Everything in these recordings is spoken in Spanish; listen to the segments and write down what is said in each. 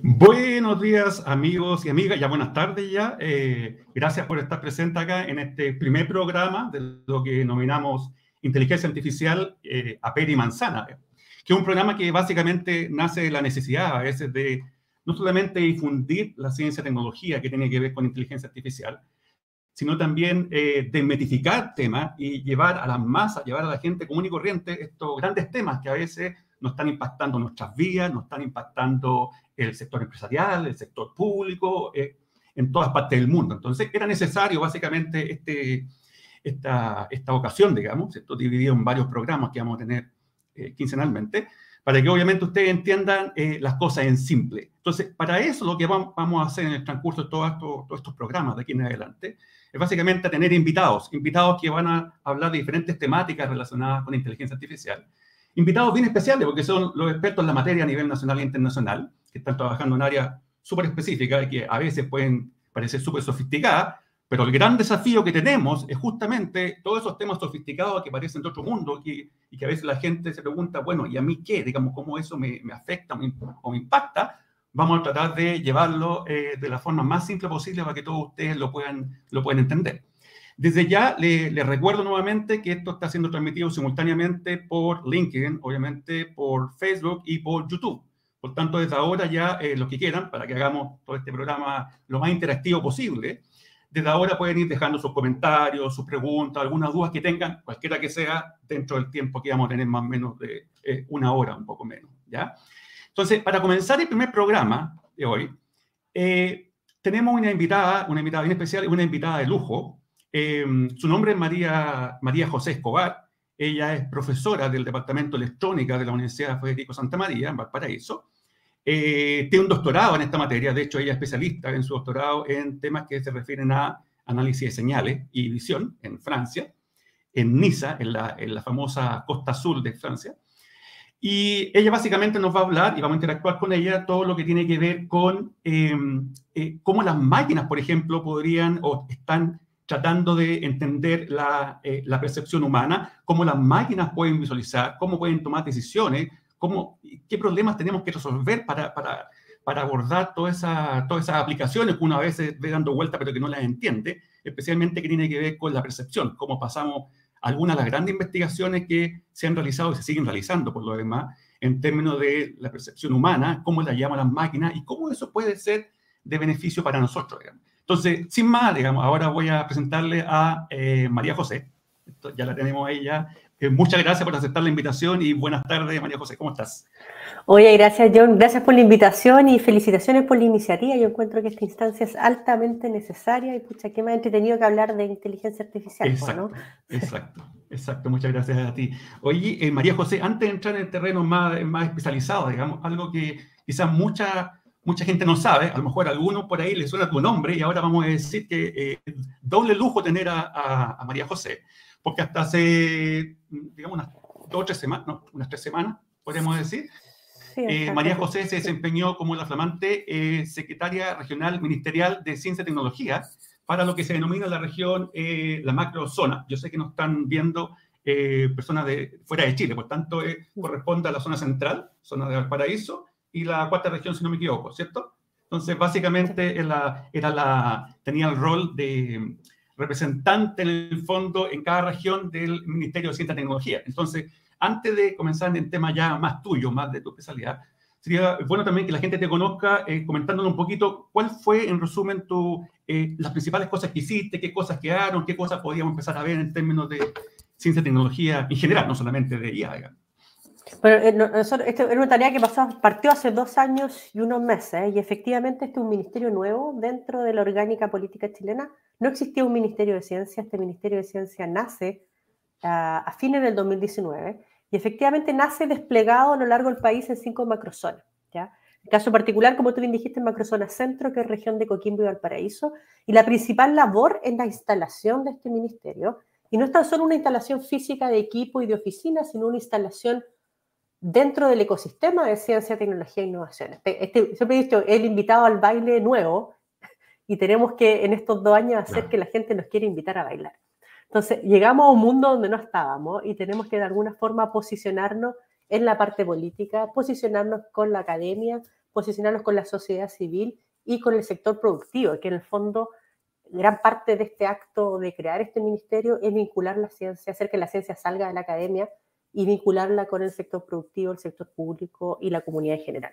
Buenos días, amigos y amigas, ya buenas tardes ya. Eh, gracias por estar presente acá en este primer programa de lo que nominamos Inteligencia Artificial eh, a Peri Manzana, que es un programa que básicamente nace de la necesidad a veces de no solamente difundir la ciencia y tecnología que tiene que ver con inteligencia artificial, sino también eh, desmetificar temas y llevar a las masas, llevar a la gente común y corriente estos grandes temas que a veces nos están impactando nuestras vidas, nos están impactando el sector empresarial, el sector público, eh, en todas partes del mundo. Entonces, era necesario básicamente este, esta, esta ocasión, digamos, esto dividido en varios programas que vamos a tener eh, quincenalmente, para que obviamente ustedes entiendan eh, las cosas en simple. Entonces, para eso lo que vamos, a hacer en el transcurso de todos todos estos programas de aquí en adelante es básicamente tener invitados, invitados que van a hablar de diferentes temáticas relacionadas con inteligencia artificial invitados bien especiales, porque son los expertos en la materia a nivel nacional e internacional, están trabajando en áreas súper específicas y que a veces pueden parecer súper sofisticadas, pero el gran desafío que tenemos es justamente todos esos temas sofisticados que parecen de otro mundo y que a veces la gente se pregunta, bueno, ¿y a mí qué? Digamos, ¿cómo eso me, afecta o me, impacta? Vamos a tratar de llevarlo eh, de la forma más simple posible para que todos ustedes lo puedan, lo puedan entender. Desde ya les le recuerdo nuevamente que esto está siendo transmitido simultáneamente por LinkedIn, obviamente por Facebook y por YouTube. Por tanto, desde ahora ya eh, lo que quieran, para que hagamos todo este programa lo más interactivo posible, desde ahora pueden ir dejando sus comentarios, sus preguntas, algunas dudas que tengan, cualquiera que sea, dentro del tiempo que vamos a tener más o menos de eh, una hora, un poco menos, ¿ya? Entonces, para comenzar el primer programa de hoy, eh, tenemos una invitada, una invitada bien especial, una invitada de lujo, Em, su nombre es María, María José Escobar. Ella es profesora del Departamento de Electrónica de la Universidad Federico Santa María, en Valparaíso. Eh, tiene un doctorado en esta materia, de hecho ella es especialista en su doctorado en temas que se refieren a análisis de señales y visión en Francia, en Niza, en la, en la famosa costa sur de Francia. Y ella básicamente nos va a hablar y vamos a interactuar con ella todo lo que tiene que ver con em, eh, cómo las máquinas, por ejemplo, podrían o están tratando de entender eh, la, percepción humana, cómo las máquinas pueden visualizar, cómo pueden tomar decisiones, cómo, qué problemas tenemos que resolver para, abordar todas esas todas esas aplicaciones que uno a veces ve dando vuelta pero que no las entiende, especialmente que tiene que ver con la percepción, cómo pasamos algunas de las grandes investigaciones que se han realizado y se siguen realizando por lo demás en términos de la percepción humana, cómo la llaman las máquinas y cómo eso puede ser de beneficio para nosotros. Digamos. Entonces, sin más, digamos, ahora voy a presentarle a eh, María José. ya la tenemos ahí ya. Eh, muchas gracias por aceptar la invitación y buenas tardes, María José. ¿Cómo estás? Oye, gracias, John. Gracias por la invitación y felicitaciones por la iniciativa. Yo encuentro que esta instancia es altamente necesaria y, pucha, qué más entretenido que hablar de inteligencia artificial. Exacto, exacto, exacto. Muchas gracias a ti. Oye, eh, María José, antes de entrar en el terreno más, más especializado, digamos, algo que quizás mucha mucha gente no sabe, a lo mejor a alguno por ahí le suena tu nombre y ahora vamos a decir que eh, doble lujo tener a, María José, porque hasta hace, digamos, unas dos o tres semanas, no, unas tres semanas, podríamos decir, eh, María José se desempeñó como la flamante eh, secretaria regional ministerial de Ciencia y Tecnología para lo que se denomina la región, la macrozona. Yo sé que nos están viendo personas de fuera de Chile, por tanto, corresponde a la zona central, zona de Valparaíso, y la cuarta región, si no me equivoco, ¿cierto? Entonces, básicamente era la, tenía el rol de representante en el fondo en cada región del Ministerio de Ciencia y Tecnología. Entonces, antes de comenzar en el tema ya más tuyo, más de tu especialidad, sería bueno también que la gente te conozca eh, comentándonos un poquito cuál fue, en resumen, tu, eh, las principales cosas que hiciste, qué cosas quedaron, qué cosas podíamos empezar a ver en términos de ciencia y tecnología en general, no solamente de IA. Bueno, eh, esta es una tarea que pasó, partió hace dos años y unos meses, y efectivamente este es un ministerio nuevo dentro de la orgánica política chilena. No existía un ministerio de ciencia, este ministerio de ciencia nace a, fines del 2019 y efectivamente nace desplegado a lo largo del país en cinco macrozonas. ¿ya? El caso particular, como tú bien dijiste, en macrozona centro, que es región de Coquimbo y Valparaíso, y la principal labor es la instalación de este ministerio, y no es tan solo una instalación física de equipo y de oficina, sino una instalación dentro del ecosistema de ciencia, tecnología e innovación. Este, siempre he dicho, el invitado al baile nuevo y tenemos que en estos dos años hacer que la gente nos quiera invitar a bailar. Entonces, llegamos a un mundo donde no estábamos y tenemos que de alguna forma posicionarnos en la parte política, posicionarnos con la academia posicionarnos con la sociedad civil y con el sector productivo, que en el fondo gran parte de este acto de crear este ministerio es vincular la ciencia, hacer que la ciencia salga de la academia y vincularla con el sector productivo, el sector público y la comunidad en general.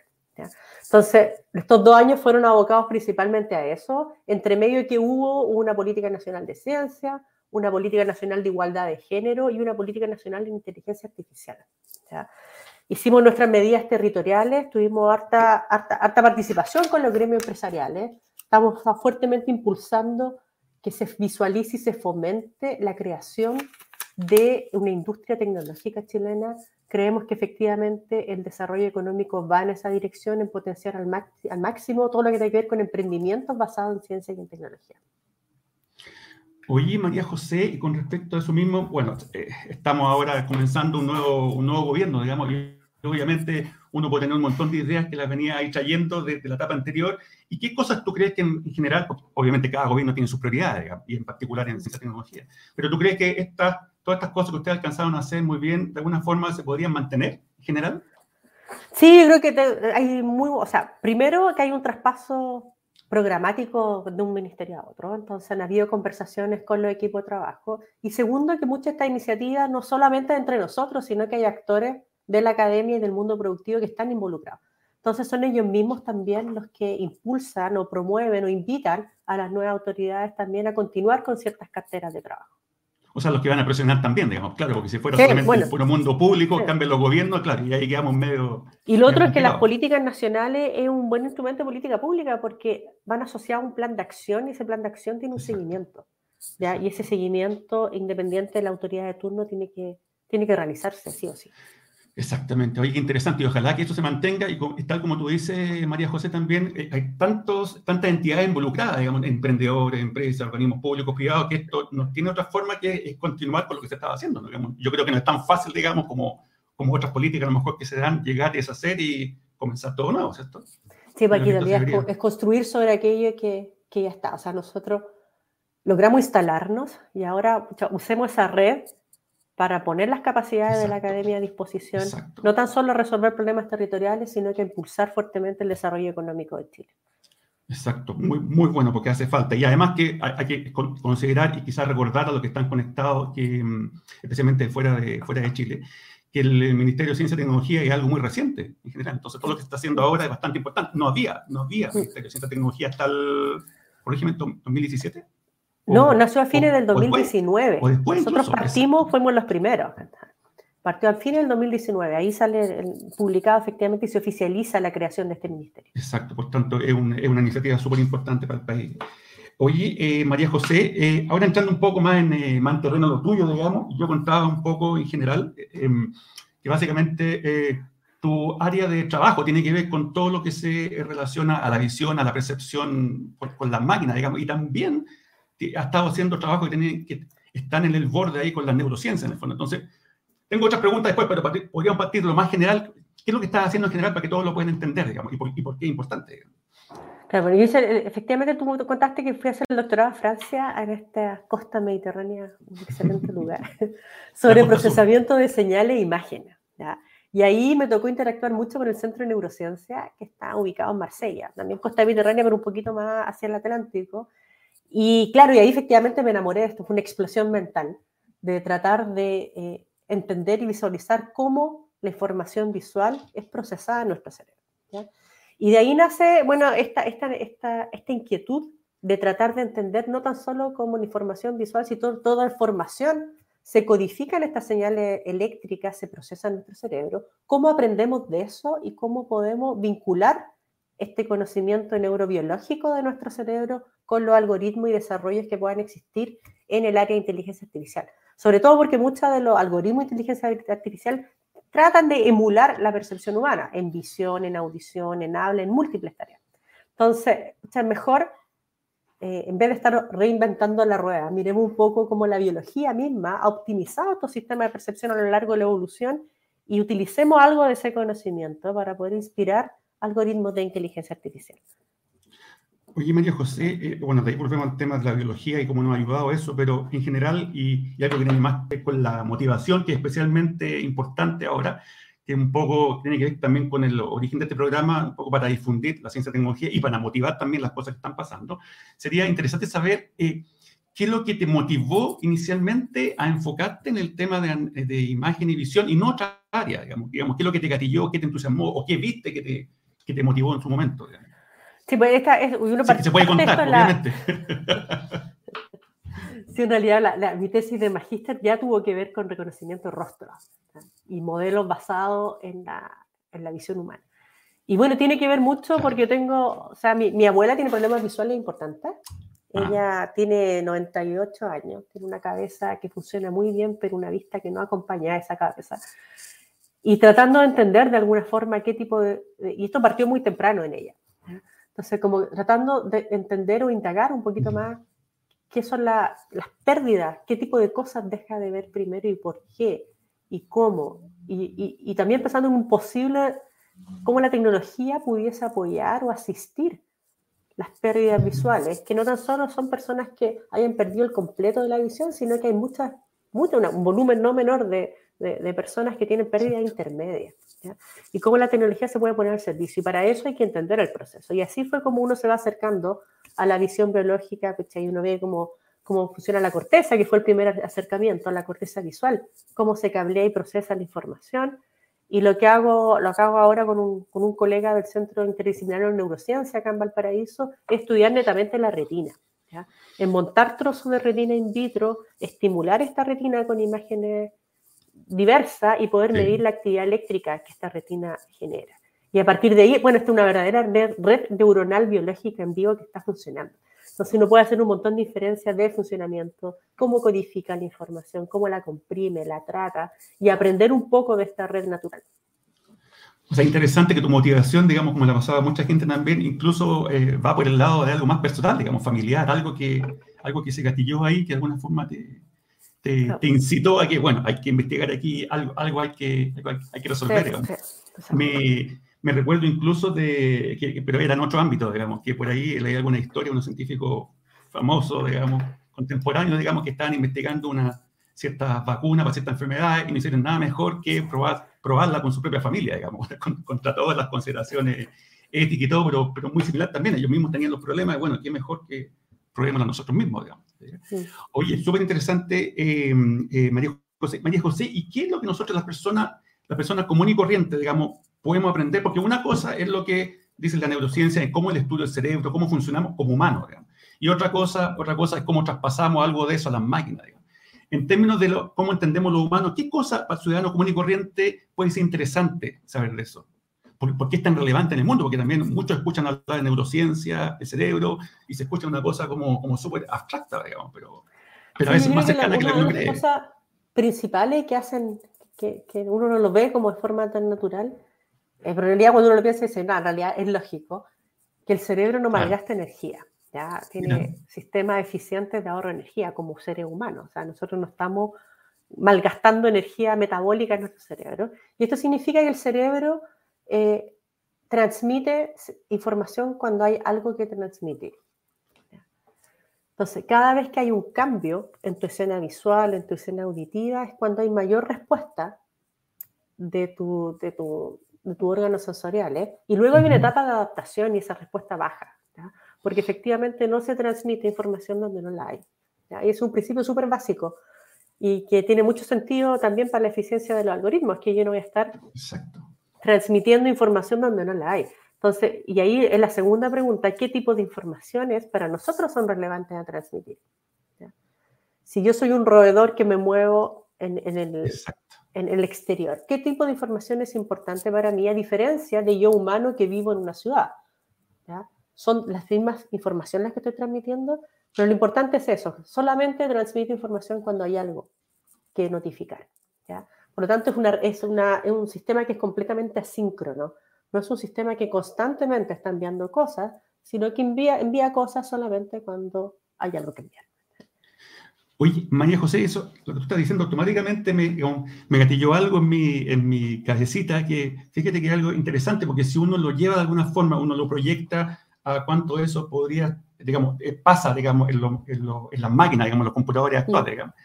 Entonces, estos dos años fueron abocados principalmente a eso, entre medio que hubo una política nacional de ciencia, una política nacional de igualdad de género y una política nacional de inteligencia artificial. Hicimos nuestras medidas territoriales, tuvimos harta, harta, harta participación con los gremios empresariales, estamos fuertemente impulsando que se visualice y se fomente la creación de una industria tecnológica chilena. Creemos que efectivamente el desarrollo económico va en esa dirección, en potenciar al, al máximo todo lo que tiene que ver con emprendimientos basados en ciencia y en tecnología. Oye, María José, y con respecto a eso mismo, bueno, eh, estamos ahora comenzando un nuevo, un nuevo gobierno, digamos, y obviamente uno puede tener un montón de ideas que las venía ahí trayendo desde la etapa anterior. ¿Y qué cosas tú crees que en, general, pues, obviamente cada gobierno tiene sus prioridades, y en particular en ciencia y tecnología, pero tú crees que estas, todas estas cosas que ustedes alcanzaron a hacer muy bien, de alguna forma se podrían mantener en general? Sí, yo creo que hay muy, o sea, primero que hay un traspaso programático de un ministerio a otro. Entonces han habido conversaciones con los equipos de trabajo. Y segundo, que muchas de estas iniciativas no solamente entre nosotros, sino que hay actores de la academia y del mundo productivo que están involucrados. Entonces son ellos mismos también los que impulsan o promueven o invitan a las nuevas autoridades también a continuar con ciertas carteras de trabajo. O sea, los que van a presionar también, digamos, claro, porque si fuera solamente el puro mundo público, sí. cambian los gobiernos, claro, y ahí quedamos medio... Y lo otro es que las políticas nacionales es un buen instrumento de política pública porque van asociados a un plan de acción y ese plan de acción tiene un Exacto. seguimiento. ¿ya? Y ese seguimiento, independiente de la autoridad de turno, tiene que, tiene que realizarse, sí o sí. Exactamente. Oye, interesante. Y ojalá que esto se mantenga. Y tal como tú dices, María José, también eh, hay tantos, tantas entidades involucradas, digamos, emprendedores, empresas, organismos públicos, privados, que esto no tiene otra forma que continuar con lo que se estaba haciendo. ¿no? Digamos, yo creo que no es tan fácil, digamos, como, como otras políticas a lo mejor que se dan, llegar y deshacer y comenzar todo nuevo, ¿cierto? Sí, porque en realidad es, construir sobre aquello que, que ya está. O sea, nosotros logramos instalarnos y ahora usemos esa red para poner las capacidades Exacto. de la academia a disposición, Exacto. no tan solo resolver problemas territoriales, sino que impulsar fuertemente el desarrollo económico de Chile. Exacto, muy, muy bueno porque hace falta. Y además que hay, hay que considerar y quizás recordar a los que están conectados, que, mm, especialmente fuera de, fuera de Chile, que el Ministerio de Ciencia y Tecnología es algo muy reciente en general. Entonces, todo lo que se está haciendo ahora es bastante importante. No había, no había Ministerio de Ciencia y Tecnología hasta el, ejemplo, 2017. No, nació a fines o, del 2019. O después, Nosotros incluso, partimos, exacto. fuimos los primeros. Partió al fin del 2019. Ahí sale el, publicado efectivamente y se oficializa la creación de este ministerio. Exacto, por tanto, es, un, es una iniciativa súper importante para el país. Oye, eh, María José, eh, ahora entrando un poco más en, eh, más en terreno lo tuyo, digamos, yo contaba un poco en general em, que básicamente eh, tu área de trabajo tiene que ver con todo lo que se relaciona a la visión, a la percepción por, con las máquinas, digamos, y también ha estado haciendo trabajo que, tiene, que están en el borde ahí con la neurociencia, en el fondo. Entonces, tengo otras preguntas después, pero partir, podríamos partir de lo más general. ¿Qué es lo que estás haciendo en general para que todos lo puedan entender, digamos, y por, y por qué es importante? Digamos? Claro, bueno, hice, efectivamente tú contaste que fui a hacer el doctorado a Francia, en esta costa mediterránea, un excelente lugar, sobre procesamiento sur. de señales e imágenes. ¿ya? Y ahí me tocó interactuar mucho con el Centro de Neurociencia, que está ubicado en Marsella, también costa mediterránea, pero un poquito más hacia el Atlántico. Y claro, y ahí efectivamente me enamoré de esto, fue una explosión mental, de tratar de eh, entender y visualizar cómo la información visual es procesada en nuestro cerebro. Y de ahí nace, bueno, esta, esta, esta, esta inquietud de tratar de entender no tan solo como la información visual, sino toda información se codifica en estas señales eléctricas, se procesa en nuestro cerebro, cómo aprendemos de eso y cómo podemos vincular este conocimiento neurobiológico de nuestro cerebro con los algoritmos y desarrollos que puedan existir en el área de inteligencia artificial. Sobre todo porque muchos de los algoritmos de inteligencia artificial tratan de emular la percepción humana en visión, en audición, en habla, en múltiples tareas. Entonces, o mejor, eh, en vez de estar reinventando la rueda, miremos un poco cómo la biología misma ha optimizado estos sistemas de percepción a lo largo de la evolución y utilicemos algo de ese conocimiento para poder inspirar algoritmos de inteligencia artificial. Oye, María José, eh, bueno, de ahí volvemos al tema de la biología y cómo nos ha ayudado eso, pero en general, y, y algo que tiene más que ver con la motivación, que es especialmente importante ahora, que un poco tiene que ver también con el origen de este programa, un poco para difundir la ciencia y tecnología y para motivar también las cosas que están pasando. Sería interesante saber eh, qué es lo que te motivó inicialmente a enfocarte en el tema de, de, imagen y visión y no otra área, digamos, digamos, qué es lo que te gatilló, qué te entusiasmó o qué viste que te, que te motivó en su momento. Sí, pues esta es uno sí, se puede contar, obviamente. sí, en realidad la, mi tesis de magíster ya tuvo que ver con reconocimiento de rostro y modelos basados en la, en la visión humana. Y bueno, tiene que ver mucho porque yo tengo, o sea, mi, mi abuela tiene problemas visuales importantes. Ah. Ella tiene 98 años, tiene una cabeza que funciona muy bien, pero una vista que no acompaña a esa cabeza. Y tratando de entender de alguna forma qué tipo de... Y esto partió muy temprano en ella. Entonces, como tratando de entender o indagar un poquito más qué son las pérdidas, qué tipo de cosas deja de ver primero y por qué y cómo. Y, también pensando en un posible, cómo la tecnología pudiese apoyar o asistir las pérdidas visuales, que no tan solo son personas que hayan perdido el completo de la visión, sino que hay muchas, mucho, un volumen no menor de, de, personas que tienen pérdidas intermedias. Y cómo la tecnología se puede poner al servicio. Y para eso hay que entender el proceso. Y así fue como uno se va acercando a la visión biológica, y uno ve cómo cómo funciona la corteza, que fue el primer acercamiento a la corteza visual, cómo se cablea y procesa la información. Y lo que hago, lo que hago ahora con un, con un colega del Centro Interdisciplinario de Neurociencia acá en Valparaíso es estudiar netamente la retina. En montar trozos de retina in vitro, estimular esta retina con imágenes diversas y poder medir la actividad eléctrica que esta retina genera. Y a partir de ahí, bueno, esta es una verdadera red neuronal biológica en vivo que está funcionando. Entonces uno puede hacer un montón de diferencias de funcionamiento, cómo codifica la información, cómo la comprime, la trata y aprender un poco de esta red natural. O sea, interesante que tu motivación, digamos, como la pasaba mucha gente también, incluso eh, va por el lado de algo más personal, digamos, familiar, algo que, algo que se gatilló ahí, que de alguna forma te, te, incitó a que, bueno, hay que investigar aquí, algo, algo hay, que, hay que resolver. me, me recuerdo incluso de, que, pero era en otro ámbito, digamos, que por ahí leí alguna historia, unos científicos famosos, digamos, contemporáneos, digamos, que estaban investigando una cierta vacuna para ciertas enfermedades y no hicieron nada mejor que probar, probarla con su propia familia, digamos, contra todas las consideraciones éticas y todo, pero, pero muy similar también. Ellos mismos tenían los problemas, y bueno, qué mejor que probémosla nosotros mismos, digamos. Oye, súper interesante, eh, eh, María, José, María José, ¿y qué es lo que nosotros las personas, las personas comunes y corrientes, digamos, podemos aprender, porque una cosa es lo que dice la neurociencia, en cómo el estudio del cerebro, cómo funcionamos como humanos, y otra cosa, otra cosa es cómo traspasamos algo de eso a las máquinas. En términos de cómo entendemos lo humano, ¿qué cosa para el ciudadano común y corriente puede ser interesante saber de eso? ¿Por, qué es tan relevante en el mundo? Porque también muchos escuchan hablar de neurociencia, de cerebro, y se escucha una cosa como, como súper abstracta, digamos, pero, pero a veces más cercana que, la, que uno cree. Las cosas principales que hacen que, que, uno no lo ve como de forma tan natural en realidad cuando uno lo piensa, dice, no, en realidad es lógico que el cerebro no malgasta energía. ¿ya? Tiene sistemas eficientes de ahorro de energía como seres humanos. O sea, nosotros no estamos malgastando energía metabólica en nuestro cerebro. Y esto significa que el cerebro eh, transmite información cuando hay algo que transmitir. Entonces, cada vez que hay un cambio en tu escena visual, en tu escena auditiva, es cuando hay mayor respuesta de tu, de tu, de tu órgano sensorial. ¿eh? Y luego hay una etapa de adaptación y esa respuesta baja, porque efectivamente no se transmite información donde no la hay. Y es un principio súper básico y que tiene mucho sentido también para la eficiencia de los algoritmos, que yo no voy a estar transmitiendo información donde no la hay. Entonces, y ahí es la segunda pregunta, ¿qué tipo de informaciones para nosotros son relevantes a transmitir? Si yo soy un roedor que me muevo en, en el, en el exterior. ¿Qué tipo de información es importante para mí a diferencia de yo humano que vivo en una ciudad? Son las mismas informaciones que estoy transmitiendo, pero lo importante es eso, solamente transmito información cuando hay algo que notificar. Por lo tanto, es, una, es, una, es un sistema que es completamente asíncrono. No es un sistema que constantemente está enviando cosas, sino que envía, envía cosas solamente cuando hay algo que enviar. Oye, María José, eso, lo que tú estás diciendo automáticamente me, me gatilló algo en mi, en mi cabecita, que fíjate que es algo interesante, porque si uno lo lleva de alguna forma, uno lo proyecta a cuánto eso podría, digamos, eh, pasa, digamos, en, lo, en, lo, en las máquinas, digamos, los computadores actuales, digamos.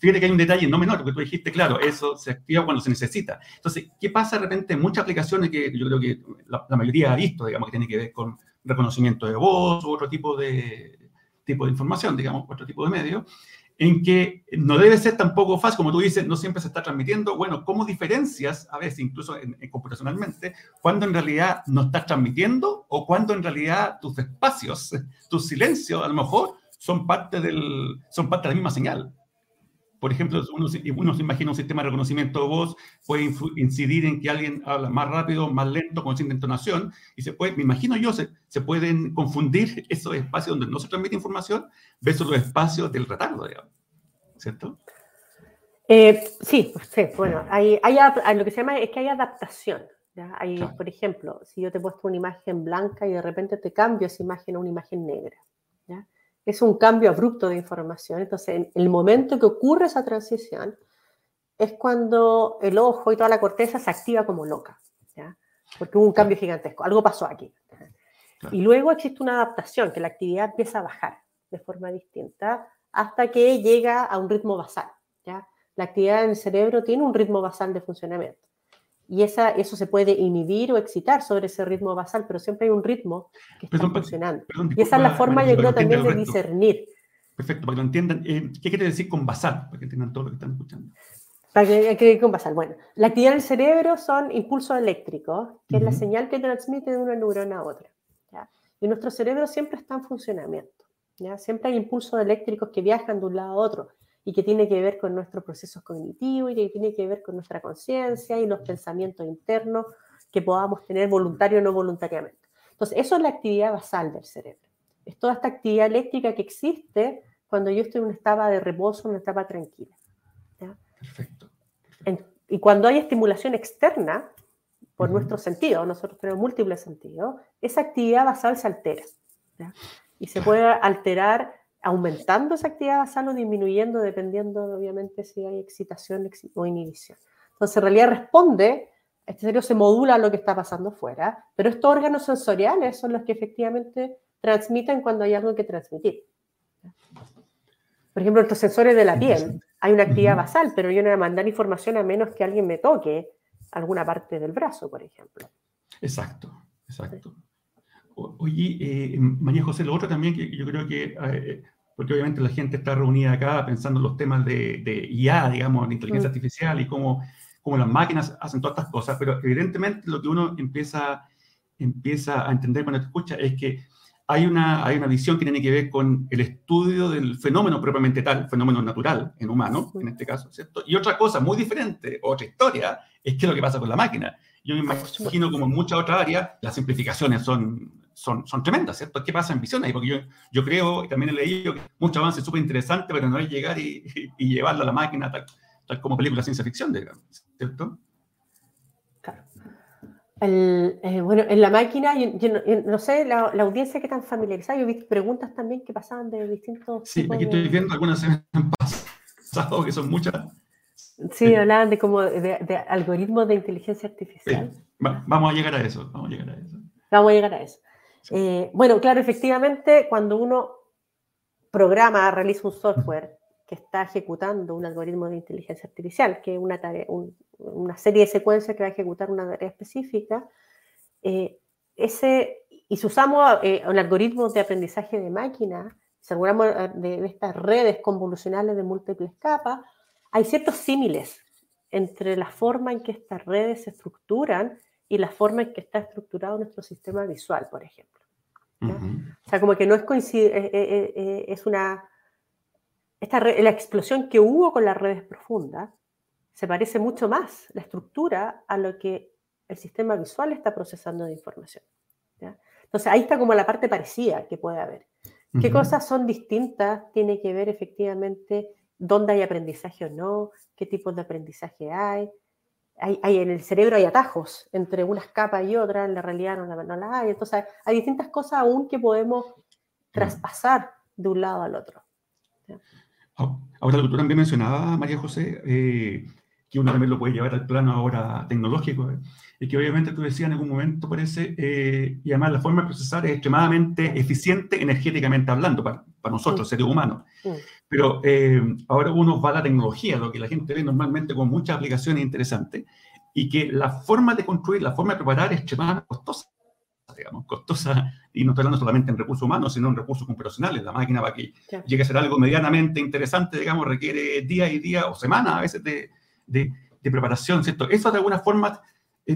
Fíjate que hay un detalle no menor, porque tú dijiste, claro, eso se activa cuando se necesita. Entonces, ¿qué pasa de repente en muchas aplicaciones que yo creo que la, mayoría ha visto, digamos, que tiene que ver con reconocimiento de voz u otro tipo de, tipo de información, digamos, otro tipo de medio, en que no debe ser tampoco fácil, como tú dices, no siempre se está transmitiendo. Bueno, ¿cómo diferencias, a veces incluso en, computacionalmente, cuando en realidad no estás transmitiendo o cuando en realidad tus espacios, tus silencios, a lo mejor son parte, del, son parte de la misma señal? Por ejemplo, uno, uno, se imagina un sistema de reconocimiento de voz, puede incidir en que alguien habla más rápido, más lento, con cierta entonación, y se puede, me imagino yo, se, se pueden confundir esos espacios donde no se transmite información versus los espacios del retardo, digamos. ¿Cierto? Eh, sí, sí, bueno, hay, hay, lo que se llama es que hay adaptación. Hay, Por ejemplo, si yo te he puesto una imagen blanca y de repente te cambio esa imagen a una imagen negra. Es un cambio abrupto de información. Entonces, en el momento que ocurre esa transición, es cuando el ojo y toda la corteza se activa como loca, ¿ya? porque hubo un cambio gigantesco, algo pasó aquí. Y luego existe una adaptación, que la actividad empieza a bajar de forma distinta hasta que llega a un ritmo basal. ¿ya? La actividad en el cerebro tiene un ritmo basal de funcionamiento y esa, eso se puede inhibir o excitar sobre ese ritmo basal, pero siempre hay un ritmo que está funcionando. y esa es la forma, yo creo, también de discernir. Perfecto, para que lo entiendan. Eh, ¿Qué quiere decir con basal? Para que entiendan todo lo que están escuchando. Para que, que con basal. Bueno, la actividad del cerebro son impulsos eléctricos, que es la señal que transmite de una neurona a otra. ¿ya? Y nuestro cerebro siempre está en funcionamiento. ¿ya? Siempre hay impulsos eléctricos que viajan de un lado a otro y que tiene que ver con nuestros procesos cognitivos y que tiene que ver con nuestra conciencia y los pensamientos internos que podamos tener voluntario o no voluntariamente. Entonces, eso es la actividad basal del cerebro. Es toda esta actividad eléctrica que existe cuando yo estoy en una etapa de reposo, en una etapa tranquila. Perfecto. y cuando hay estimulación externa, por nuestro sentido, nosotros tenemos múltiples sentidos, esa actividad basal se altera. Y se puede alterar aumentando esa actividad basal o disminuyendo, dependiendo, obviamente, si hay excitación o inhibición. Entonces, en realidad responde, este cerebro se modula a lo que está pasando fuera, pero estos órganos sensoriales son los que efectivamente transmiten cuando hay algo que transmitir. Por ejemplo, estos sensores de la piel, hay una actividad basal, pero yo no voy a mandar información a menos que alguien me toque alguna parte del brazo, por ejemplo. Exacto, exacto. Oye, eh, María José, lo otro también que yo creo que, eh, porque obviamente la gente está reunida acá pensando en los temas de, de IA, digamos, de inteligencia mm. artificial y cómo, cómo, las máquinas hacen todas estas cosas, pero evidentemente lo que uno empieza, empieza a entender cuando te escucha es que hay una, hay una visión que tiene que ver con el estudio del fenómeno propiamente tal, fenómeno natural en humano, en este caso, ¿cierto? Y otra cosa muy diferente, otra historia, es qué es lo que pasa con la máquina. Yo me imagino como en muchas otras áreas, las simplificaciones son son, son tremendas, ¿cierto? ¿Qué pasa en visiones? Porque yo, yo creo, y también he leído, que mucho avance súper interesante, pero no es llegar y, y, llevarlo a la máquina tal, tal como película de ciencia ficción, digamos, ¿cierto? Claro. El, eh, bueno, en la máquina, yo, no, sé, la, la, audiencia que tan familiarizada, yo visto preguntas también que pasaban de distintos. Sí, aquí estoy viendo algunas han pasado, que son muchas. Sí, hablaban de como de, de algoritmos de inteligencia artificial. vamos a llegar a eso, vamos a llegar a eso. Vamos a llegar a eso. Eh, bueno, claro, efectivamente, cuando uno programa, realiza un software que está ejecutando un algoritmo de inteligencia artificial, que es una, una serie de secuencias que va a ejecutar una tarea específica, eh, ese, y si usamos eh, un algoritmo de aprendizaje de máquina, si hablamos de, estas redes convolucionales de múltiples capas, hay ciertos símiles entre la forma en que estas redes se estructuran y la forma en que está estructurado nuestro sistema visual, por ejemplo. O sea, como que no es coincide, eh, eh, eh, es una... Esta la explosión que hubo con las redes profundas se parece mucho más la estructura a lo que el sistema visual está procesando de información. Entonces ahí está como la parte parecida que puede haber. ¿Qué cosas son distintas? Tiene que ver efectivamente dónde hay aprendizaje o no, qué tipos de aprendizaje hay, hay, en el cerebro hay atajos entre unas capas y otras, en la realidad no la, hay. Entonces hay, distintas cosas aún que podemos traspasar de un lado al otro. Ahora, lo que tú también mencionabas, María José, eh, que uno también lo puede llevar al plano ahora tecnológico, y que obviamente tú decías en algún momento, parece, eh, y además la forma de procesar es extremadamente eficiente energéticamente hablando, para, para nosotros, seres humanos. Pero eh, ahora uno va a la tecnología, lo que la gente ve normalmente con muchas aplicaciones interesantes, y que la forma de construir, la forma de preparar es extremadamente costosa, digamos, costosa, y no estoy hablando solamente en recursos humanos, sino en recursos computacionales. La máquina para que llegue a ser algo medianamente interesante, digamos, requiere días y días o semanas a veces de, de, de preparación, ¿cierto? Eso de alguna forma,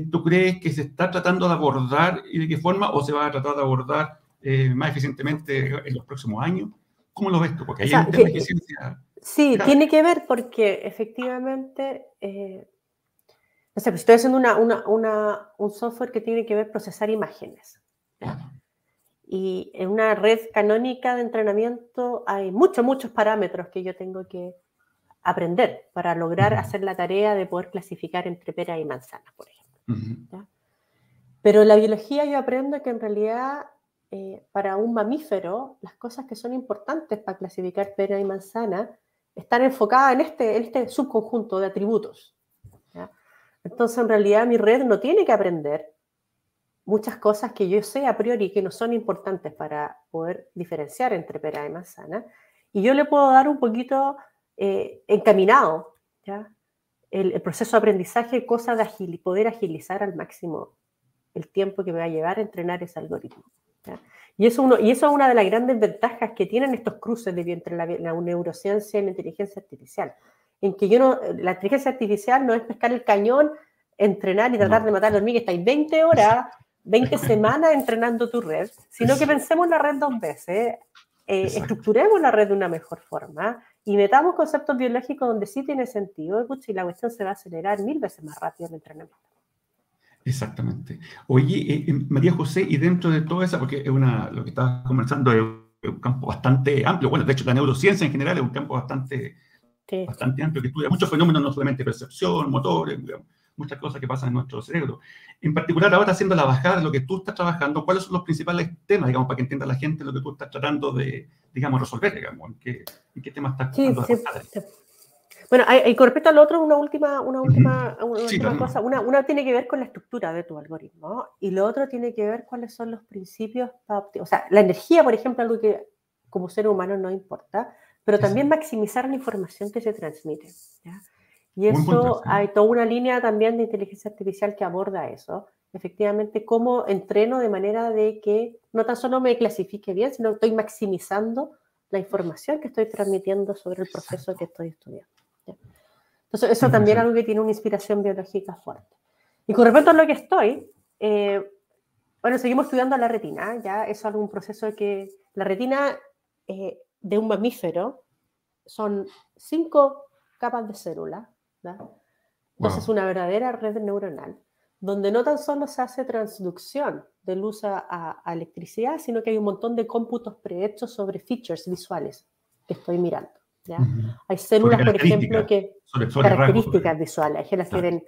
¿tú crees que se está tratando de abordar y de qué forma, o se va a tratar de abordar eh, más eficientemente en los próximos años? ¿Cómo lo ves tú? Porque hay un tema de ciencia. Sí, tiene que ver porque efectivamente, eh, no sé, pues estoy haciendo una, una, una, un software que tiene que ver procesar imágenes. Y en una red canónica de entrenamiento hay muchos, muchos parámetros que yo tengo que aprender para lograr hacer la tarea de poder clasificar entre peras y manzanas, por ejemplo. Pero en la biología yo aprendo que en realidad eh, para un mamífero, las cosas que son importantes para clasificar pera y manzana están enfocadas en este, en este subconjunto de atributos. Entonces, en realidad, mi red no tiene que aprender muchas cosas que yo sé a priori que no son importantes para poder diferenciar entre pera y manzana. Y yo le puedo dar un poquito eh, encaminado El, proceso de aprendizaje, cosa de poder agilizar al máximo el tiempo que me va a llevar a entrenar ese algoritmo. Y eso, uno, y eso es una de las grandes ventajas que tienen estos cruces de, entre la, neurociencia y la inteligencia artificial. En que yo no, la inteligencia artificial no es pescar el cañón, entrenar y tratar de matar a la hormiga. Estáis 20 horas, 20 semanas entrenando tu red, sino que pensemos la red dos veces, eh, estructuremos la red de una mejor forma y metamos conceptos biológicos donde sí tiene sentido y la cuestión se va a acelerar mil veces más rápido en el entrenamiento. Exactamente. Oye, eh, eh, María José, y dentro de todo eso, porque es una, lo que estás conversando es un campo bastante amplio, bueno, de hecho la neurociencia en general es un campo bastante, bastante amplio que estudia muchos fenómenos, no solamente percepción, motores, muchas cosas que pasan en nuestro cerebro. En particular, ahora haciendo la bajada de lo que tú estás trabajando, ¿cuáles son los principales temas, digamos, para que entienda la gente lo que tú estás tratando de, digamos, resolver, digamos, en qué, en qué temas estás tratando de bueno, y con respecto al otro, una última, una última, cosa. Una, una, tiene que ver con la estructura de tu algoritmo y lo otro tiene que ver cuáles son los principios para O sea, la energía, por ejemplo, algo que como ser humano no importa, pero también maximizar la información que se transmite. Y eso, hay toda una línea también de inteligencia artificial que aborda eso. Efectivamente, cómo entreno de manera de que no tan solo me clasifique bien, sino que estoy maximizando la información que estoy transmitiendo sobre el proceso que estoy estudiando. Entonces, eso también es algo que tiene una inspiración biológica fuerte. Y con respecto a lo que estoy, eh, bueno, seguimos estudiando la retina, ya eso es un proceso que la retina eh, de un mamífero son cinco capas de células, entonces es una verdadera red neuronal, donde no tan solo se hace transducción de luz a, electricidad, sino que hay un montón de cómputos prehechos sobre features visuales que estoy mirando. Hay células, por ejemplo, que características visuales, hay que ven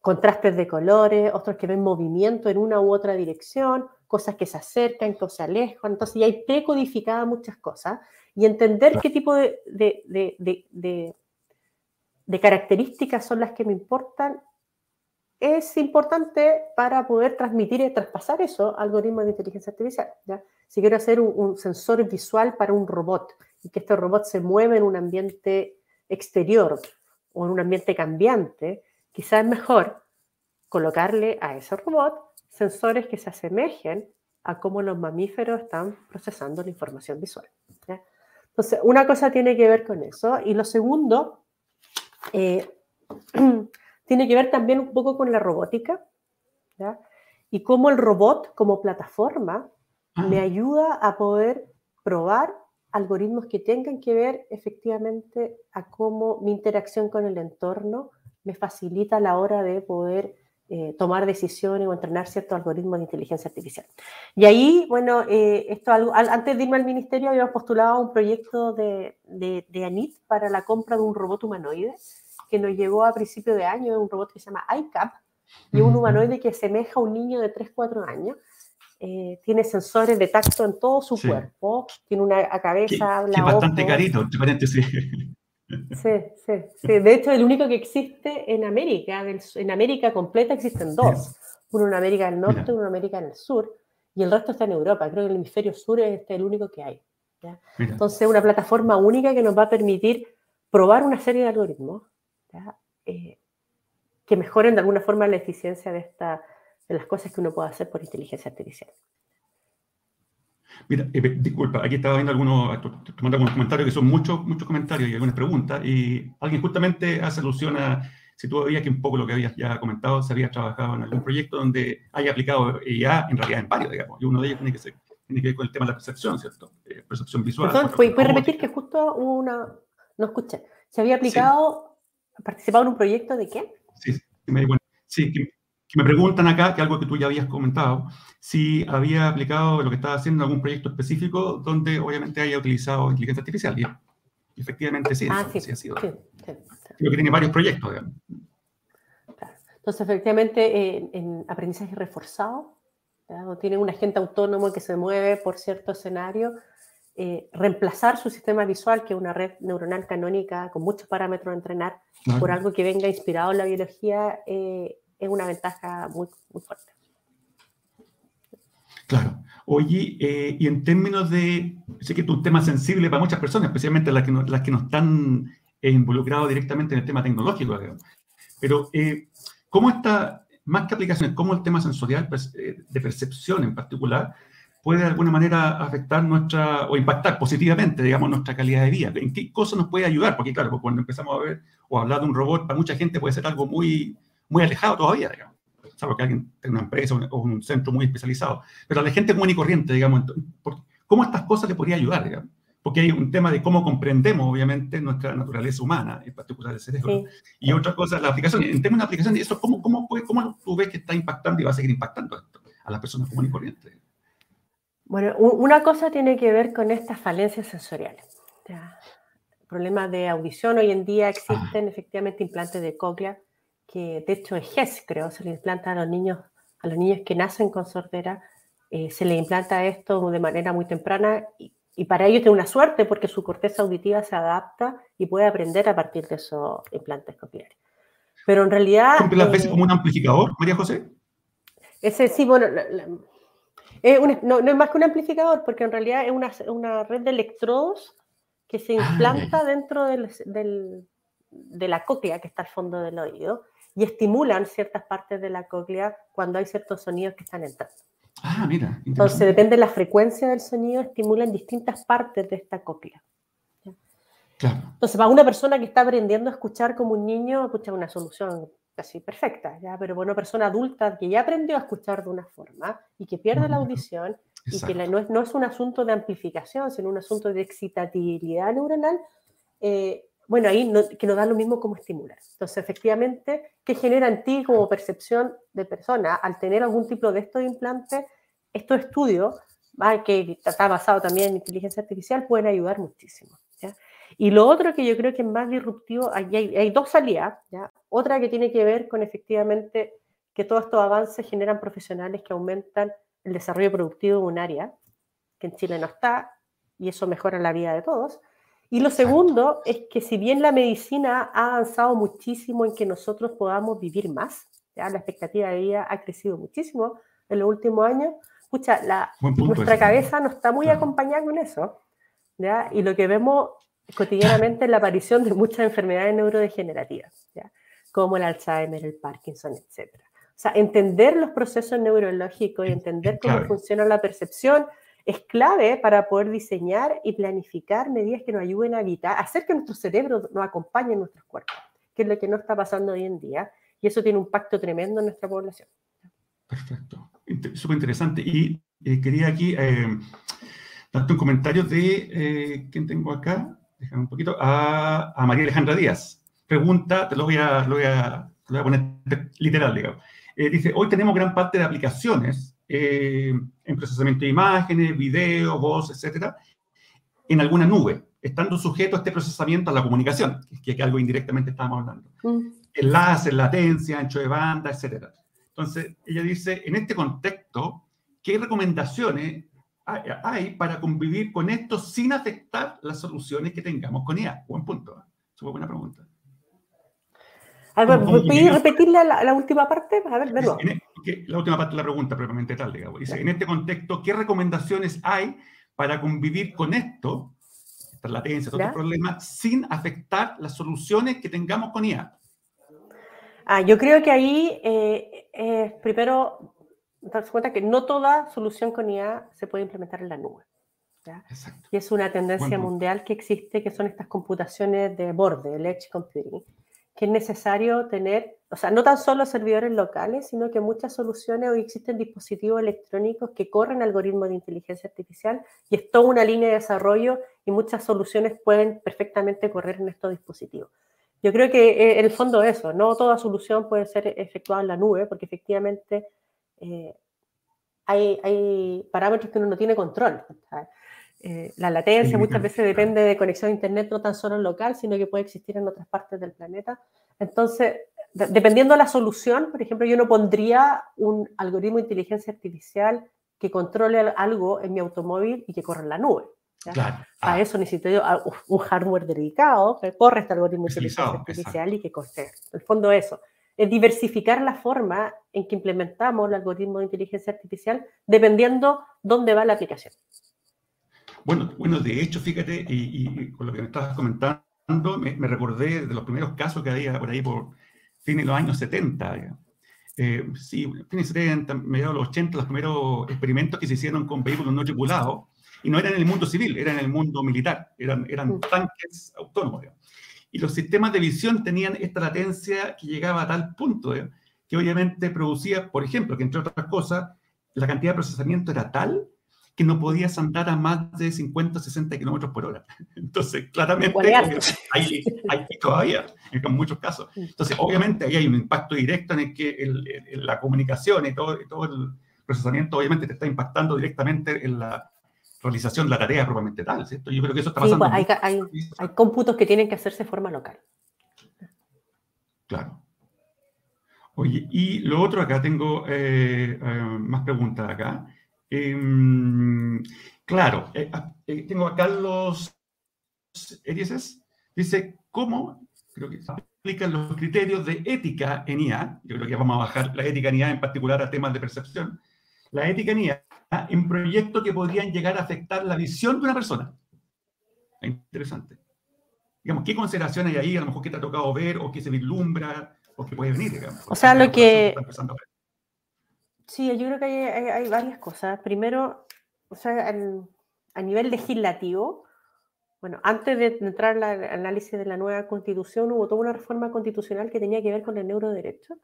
contrastes de colores, otros que ven movimiento en una u otra dirección, cosas que se acercan, que se alejan, entonces ya hay precodificadas muchas cosas y entender qué tipo de, de, de, características son las que me importan es importante para poder transmitir y traspasar eso a algoritmos de inteligencia artificial. ¿ya? Si quiero hacer un sensor visual para un robot, y que este robot se mueve en un ambiente exterior o en un ambiente cambiante, quizás es mejor colocarle a ese robot sensores que se asemejen a cómo los mamíferos están procesando la información visual. Entonces, una cosa tiene que ver con eso y lo segundo eh, tiene que ver también un poco con la robótica y cómo el robot como plataforma me ah. ayuda a poder probar algoritmos que tengan que ver efectivamente a cómo mi interacción con el entorno me facilita a la hora de poder eh, tomar decisiones o entrenar ciertos algoritmos de inteligencia artificial. Y ahí, bueno, eh, esto antes de irme al ministerio habíamos postulado un proyecto de, de, ANIT para la compra de un robot humanoide que nos llegó a principio de año, un robot que se llama iCap, y un humanoide que semeja a un niño de 3-4 años, eh, tiene sensores de tacto en todo su cuerpo, tiene una cabeza, habla. Es bastante carito, paréntesis. Sí, sí, sí. De hecho, el único que existe en América, en América completa existen dos. Uno en América del Norte uno en América del Sur. Y el resto está en Europa. Creo que el hemisferio sur es este, el único que hay. Entonces, una plataforma única que nos va a permitir probar una serie de algoritmos eh, que mejoren de alguna forma la eficiencia de, esta, de las cosas que uno puede hacer por inteligencia artificial. Mira, eh, disculpa, aquí estaba viendo algunos, tomando algunos comentarios que son muchos, muchos comentarios y algunas preguntas, y alguien justamente hace alusión a si tú veías que un poco lo que habías ya comentado, se había trabajado en algún proyecto donde haya aplicado ya en realidad en varios, digamos, y uno de ellos tiene que, ser, tiene que ver con el tema de la percepción, ¿cierto? Eh, percepción visual. Perdón, ¿puedes repetir que justo una, no escuché, se había aplicado, participado en un proyecto de qué? Sí, sí, me, sí que, me preguntan acá, que algo que tú ya habías comentado, si había aplicado lo que estaba haciendo en algún proyecto específico donde obviamente haya utilizado inteligencia artificial. Y efectivamente sí, ah, sí, sí, ha sido. Sí, Creo que tiene varios proyectos. Digamos. Entonces, efectivamente, en, aprendizaje reforzado, o tiene un agente autónomo que se mueve por cierto escenario, eh, reemplazar su sistema visual, que es una red neuronal canónica con muchos parámetros a entrenar, por algo que venga inspirado en la biología, eh, es una ventaja muy, muy fuerte. Claro. Oye, eh, y en términos de, sé que es un tema sensible para muchas personas, especialmente las que no, las que no están involucrados directamente en el tema tecnológico, pero ¿cómo está, más que aplicaciones, cómo el tema sensorial de percepción en particular puede de alguna manera afectar nuestra, o impactar positivamente, digamos, nuestra calidad de vida? ¿En qué cosas nos puede ayudar? Porque claro, pues, cuando empezamos a ver o hablar de un robot, para mucha gente puede ser algo muy, muy alejado todavía, digamos. Salvo que alguien tenga una empresa o un centro muy especializado. Pero a la gente común y corriente, digamos, ¿cómo estas cosas le podría ayudar, digamos? Porque hay un tema de cómo comprendemos, obviamente, nuestra naturaleza humana, en particular el cerebro. Y otra cosa, la aplicación. En términos de aplicación, ¿eso cómo, cómo, cómo tú ves que está impactando y va a seguir impactando esto a las personas comunes y corrientes? Bueno, una cosa tiene que ver con estas falencias sensoriales. problemas de audición hoy en día existen efectivamente implantes de cóclea que de hecho es GES, creo, se le implanta a los niños, a los niños que nacen con sordera, eh, se le implanta esto de manera muy temprana y, para ellos tiene una suerte porque su corteza auditiva se adapta y puede aprender a partir de esos implantes cocleares. Pero en realidad... las veces eh, como un amplificador, María José? Ese sí, bueno, no, es más que un amplificador, porque en realidad es una, una red de electrodos que se ah, implanta dentro del, del, de la cóclea que está al fondo del oído y estimulan ciertas partes de la cóclea cuando hay ciertos sonidos que están entrando. Ah, mira. Entonces, depende de la frecuencia del sonido, estimulan distintas partes de esta cóclea. Claro. Entonces, para una persona que está aprendiendo a escuchar como un niño, escucha una solución casi perfecta, ¿ya? pero para una persona adulta que ya aprendió a escuchar de una forma y que pierde la audición y que no, es, no, es, un asunto de amplificación, sino un asunto de excitabilidad neuronal, eh, bueno, ahí que nos da lo mismo como estimular. Entonces, efectivamente, ¿qué genera en ti como percepción de persona al tener algún tipo de estos implantes? Estos estudios, que está basado también en inteligencia artificial, pueden ayudar muchísimo. Y lo otro que yo creo que es más disruptivo, hay, hay, dos salidas. Otra que tiene que ver con efectivamente que todos estos avances generan profesionales que aumentan el desarrollo productivo de un área, que en Chile no está, y eso mejora la vida de todos. Y lo segundo es que si bien la medicina ha avanzado muchísimo en que nosotros podamos vivir más, ¿ya? la expectativa de vida ha crecido muchísimo en los últimos años, escucha, la, nuestra cabeza no está muy acompañada con eso. ¿ya? Y lo que vemos cotidianamente es la aparición de muchas enfermedades neurodegenerativas. ¿ya? como el Alzheimer, el Parkinson, etc. O sea, entender los procesos neurológicos y entender cómo funciona la percepción es clave para poder diseñar y planificar medidas que nos ayuden a evitar, hacer que nuestro cerebro nos acompañe en nuestros cuerpos, que es lo que no está pasando hoy en día, y eso tiene un impacto tremendo en nuestra población. Perfecto, súper interesante. Y eh, quería aquí eh, darte un comentario de, eh, ¿quién tengo acá? Déjame un poquito, a, a María Alejandra Díaz pregunta, te lo voy a, lo voy a, poner literal, digamos. Eh, dice, hoy tenemos gran parte de aplicaciones eh, en procesamiento de imágenes, video, voz, etcétera, en alguna nube, estando sujeto a este procesamiento a la comunicación, que es algo indirectamente estábamos hablando. Mm. Enlaces, latencia, ancho de banda, etcétera. Entonces, ella dice, en este contexto, ¿qué recomendaciones hay para convivir con esto sin afectar las soluciones que tengamos con ella? Buen punto. Eso fue buena pregunta. ¿Puedes repetir la, última parte? A ver, e, la última parte de la pregunta, propiamente tal, digamos. Dice, en este contexto, ¿qué recomendaciones hay para convivir con esto, esta latencia, otros problemas, sin afectar las soluciones que tengamos con IA? Ah, yo creo que ahí, eh, primero, darse cuenta que no toda solución con IA se puede implementar en la nube. Y es una tendencia mundial que existe, que son estas computaciones de borde, el edge computing, que es necesario tener, o sea, no tan solo servidores locales, sino que muchas soluciones hoy existen dispositivos electrónicos que corren algoritmos de inteligencia artificial y es toda una línea de desarrollo y muchas soluciones pueden perfectamente correr en estos dispositivos. Yo creo que eh, en el fondo eso, no toda solución puede ser efectuada en la nube, porque efectivamente eh, hay, hay, parámetros que uno no tiene control. Eh, la latencia muchas veces depende de conexión a Internet no tan solo local, sino que puede existir en otras partes del planeta. Entonces, dependiendo de la solución, por ejemplo, yo no pondría un algoritmo de inteligencia artificial que controle algo en mi automóvil y que corra en la nube. Para ah. eso necesito un hardware dedicado que corre este algoritmo de inteligencia artificial y que corte. En el fondo eso, es diversificar la forma en que implementamos el algoritmo de inteligencia artificial dependiendo dónde va la aplicación. Bueno, bueno, de hecho, fíjate, y, con lo que me estabas comentando, me, recordé de los primeros casos que había por ahí por fines de los años 70. Eh, sí, fines de 70, mediados de los 80, los primeros experimentos que se hicieron con vehículos no tripulados, y no eran en el mundo civil, eran en el mundo militar, eran, eran mm. tanques autónomos. Y los sistemas de visión tenían esta latencia que llegaba a tal punto que obviamente producía, por ejemplo, que entre otras cosas, la cantidad de procesamiento era tal que no podías andar a más de 50 60 kilómetros por hora. Entonces, claramente, hay, hay, todavía, en muchos casos. Entonces, obviamente, ahí hay un impacto directo en el que la comunicación y todo, todo el procesamiento, obviamente, te está impactando directamente en la realización de la tarea propiamente tal, ¿cierto? Yo creo que eso está pasando. Sí, pues, hay, hay, cómputos que tienen que hacerse de forma local. Claro. Oye, y lo otro acá, tengo eh, eh, más preguntas acá. Em, claro, eh, ah, eh, tengo a Carlos Erieses. Dice, ¿cómo creo que aplican los criterios de ética en IA? Yo creo que vamos a bajar la ética en IA en particular a temas de percepción. La ética en IA en proyectos que podrían llegar a afectar la visión de una persona. Interesante. Digamos, ¿qué consideraciones hay ahí? A lo mejor que te ha tocado ver o que se vislumbra o que puede venir, digamos. O sea, lo que... Sí, yo creo que hay, varias cosas. Primero, o sea, a nivel legislativo, bueno, antes de entrar al análisis de la nueva constitución, hubo toda una reforma constitucional que tenía que ver con el neuroderecho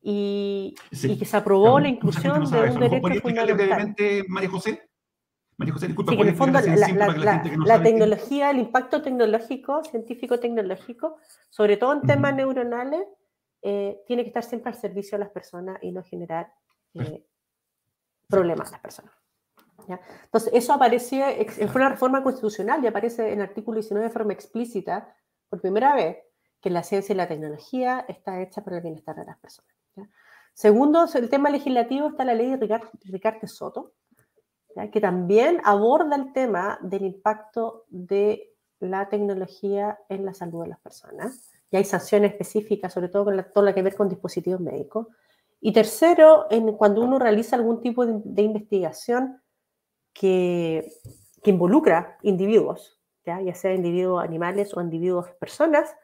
y, y que se aprobó la inclusión de un derecho fundamental. María José? María José, disculpa, sí, en el fondo, la, tecnología, el impacto tecnológico, científico-tecnológico, sobre todo en temas neuronales, eh, tiene que estar siempre al servicio de las personas y no generar eh, problemas a las personas. Entonces, eso apareció, fue una reforma constitucional y aparece en el artículo 19 de forma explícita, por primera vez, que la ciencia y la tecnología está hecha para el bienestar de las personas. Segundo, el tema legislativo está la ley de Ricardo Soto, que también aborda el tema del impacto de la tecnología en la salud de las personas. Y hay sanciones específicas, sobre todo con todo lo que ver con dispositivos médicos. Y tercero, en, cuando uno realiza algún tipo de, investigación que, que, involucra individuos, ¿ya? ya sea individuos animales o individuos personas,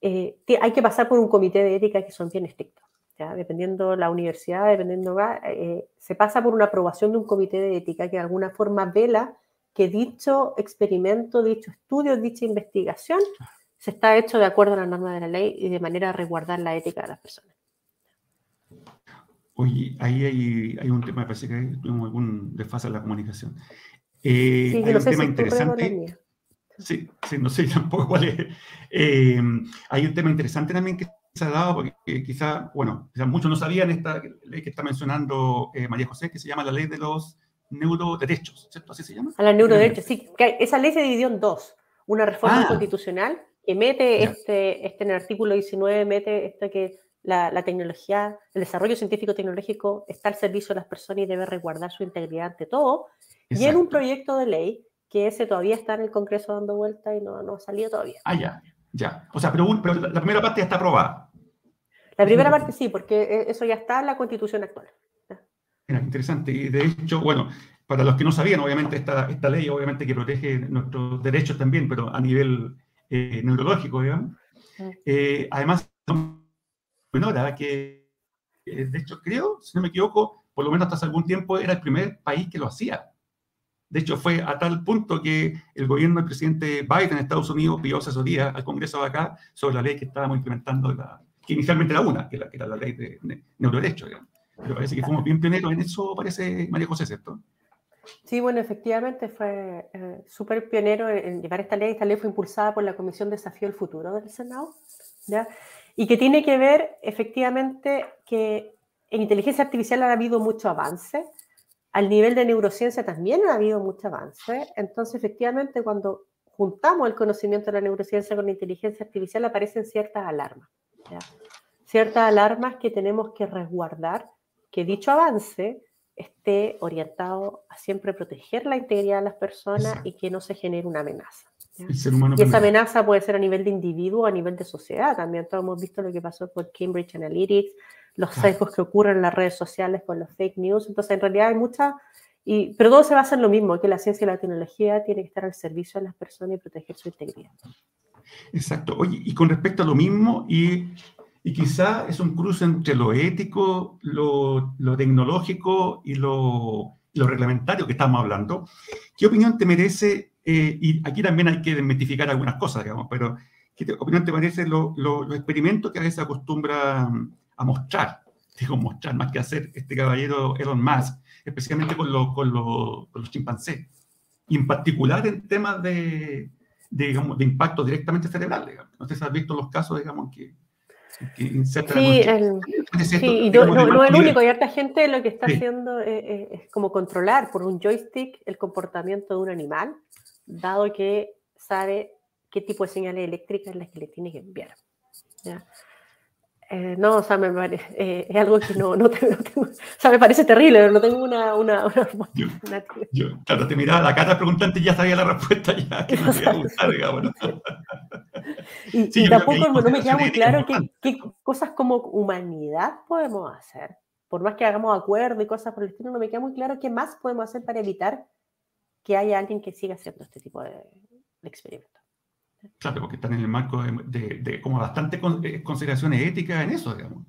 eh, hay que pasar por un comité de ética que son bien estrictos. ¿ya? Dependiendo la universidad, dependiendo, eh, se pasa por una aprobación de un comité de ética que de alguna forma vela que dicho experimento, dicho estudio, dicha investigación se está hecho de acuerdo a la norma de la ley y de manera a resguardar la ética de las personas. Oye, ahí hay, un tema, me parece que tuvimos algún desfase en la comunicación. Eh, sí, hay un tema interesante. Sí, sí, no sé tampoco cuál es. Eh, hay un tema interesante también que se ha dado, porque quizá, bueno, quizá muchos no sabían esta ley que está mencionando eh, María José, que se llama la ley de los neuroderechos, ¿cierto? ¿Así se llama? A la neuroderechos, sí. esa ley se dividió en dos. Una reforma ah. constitucional que mete este, este, en el artículo 19, mete esto que la, tecnología, el desarrollo científico-tecnológico está al servicio de las personas y debe resguardar su integridad ante todo. Y en un proyecto de ley que ese todavía está en el Congreso dando vuelta y no, no ha salido todavía. Ah, ya, ya. O sea, pero, la primera parte ya está aprobada. La primera parte sí, porque e, eso ya está en la constitución actual. Mira, interesante. Y de hecho, bueno, para los que no sabían, obviamente esta, esta ley obviamente que protege nuestros derechos también, pero a nivel eh, neurológico, digamos. Eh, además, menora que, eh, de hecho, creo, si no me equivoco, por lo menos hasta hace algún tiempo era el primer país que lo hacía. De hecho, fue a tal punto que el gobierno del presidente Biden en Estados Unidos pidió asesoría al Congreso de acá sobre la ley que estábamos implementando, la, que inicialmente era una, que, la, que era la ley de, de neuroderecho. Pero parece que fuimos bien pioneros en eso, parece María José, ¿cierto? Sí, bueno, efectivamente fue eh, súper pionero en, llevar esta ley. Esta ley fue impulsada por la Comisión Desafío del Futuro del Senado, ¿ya? Y que tiene que ver efectivamente que en inteligencia artificial ha habido mucho avance, al nivel de neurociencia también ha habido mucho avance, entonces efectivamente cuando juntamos el conocimiento de la neurociencia con la inteligencia artificial aparecen ciertas alarmas, ¿ya? ciertas alarmas que tenemos que resguardar, que dicho avance esté orientado a siempre proteger la integridad de las personas y que no se genere una amenaza. Y esa amenaza puede ser a nivel de individuo a nivel de sociedad. También todos hemos visto lo que pasó con Cambridge Analytics, los sesgos que ocurren en las redes sociales con los fake news. Entonces, en realidad hay mucha... Y, pero todo se basa en lo mismo, que la ciencia y la tecnología tienen que estar al servicio de las personas y proteger su integridad. Exacto. Oye, y con respecto a lo mismo, y y quizá es un cruce entre lo ético, lo, lo tecnológico y lo, lo, reglamentario que estamos hablando. ¿Qué opinión te merece? Eh, y aquí también hay que desmitificar algunas cosas, digamos, pero ¿qué opinión te merece los lo, experimentos que a veces acostumbra a mostrar? Digo, mostrar más que hacer este caballero Elon Musk, especialmente con, con, con los chimpancés. Y en particular en temas de, de, digamos, de impacto directamente cerebral. Digamos. No sé si has visto los casos, digamos, que Sí, y no, es el único, hay harta gente lo que está haciendo es, como controlar por un joystick el comportamiento de un animal, dado que sabe qué tipo de señales eléctricas es las que le tiene que enviar. ¿ya? Eh, no, o sea, me parece, eh, es algo que no, no, tengo, o sea, me parece terrible, pero no tengo una... una, una, yo, yo, claro, te miraba la cara preguntante y ya sabía la respuesta ya, que me iba a gustar, digamos. Y, sí, y tampoco no me queda muy claro qué, cosas como humanidad podemos hacer. Por más que hagamos acuerdo y cosas por el estilo, no me queda muy claro qué más podemos hacer para evitar que haya alguien que siga haciendo este tipo de, de experimentos. Claro, porque están en el marco de, como bastante eh, consideraciones éticas en eso, digamos.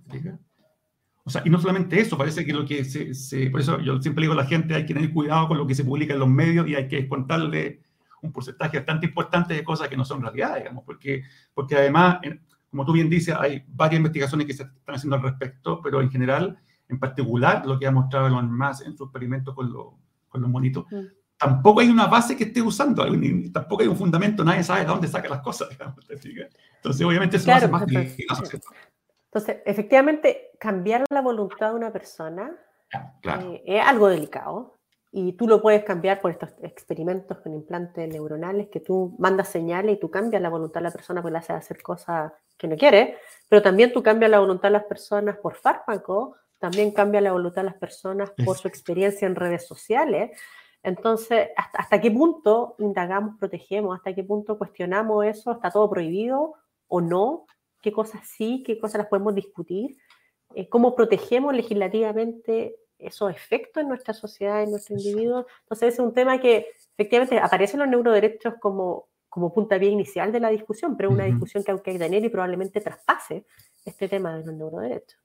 O sea, y no solamente eso, parece que lo que se, Por eso yo siempre digo a la gente, hay que tener cuidado con lo que se publica en los medios y hay que contarle un porcentaje bastante importante de cosas que no son realidad, digamos, porque, porque además, como tú bien dices, hay varias investigaciones que se están haciendo al respecto, pero en general, en particular, lo que ha mostrado Elon Musk en su experimento con, con los monitos, mm tampoco hay una base que esté usando, tampoco hay un fundamento, nadie sabe de dónde saca las cosas. Entonces, obviamente, eso hace más entonces, entonces, efectivamente, cambiar la voluntad de una persona eh, es algo delicado y tú lo puedes cambiar por estos experimentos con implantes neuronales que tú mandas señales y tú cambias la voluntad de la persona porque le haces hacer cosas que no quiere, pero también tú cambias la voluntad de las personas por fármaco, también cambia la voluntad de las personas por su experiencia en redes sociales. Entonces, ¿hasta, qué punto indagamos, protegemos? ¿Hasta qué punto cuestionamos eso? ¿Está todo prohibido o no? ¿Qué cosas sí? ¿Qué cosas las podemos discutir? Eh, ¿Cómo protegemos legislativamente esos efectos en nuestra sociedad, en nuestro individuo? Entonces, es un tema que efectivamente aparece en los neuroderechos como, como punta vía inicial de la discusión, pero es una discusión que aunque hay que tener y probablemente traspase este tema de los neuroderechos.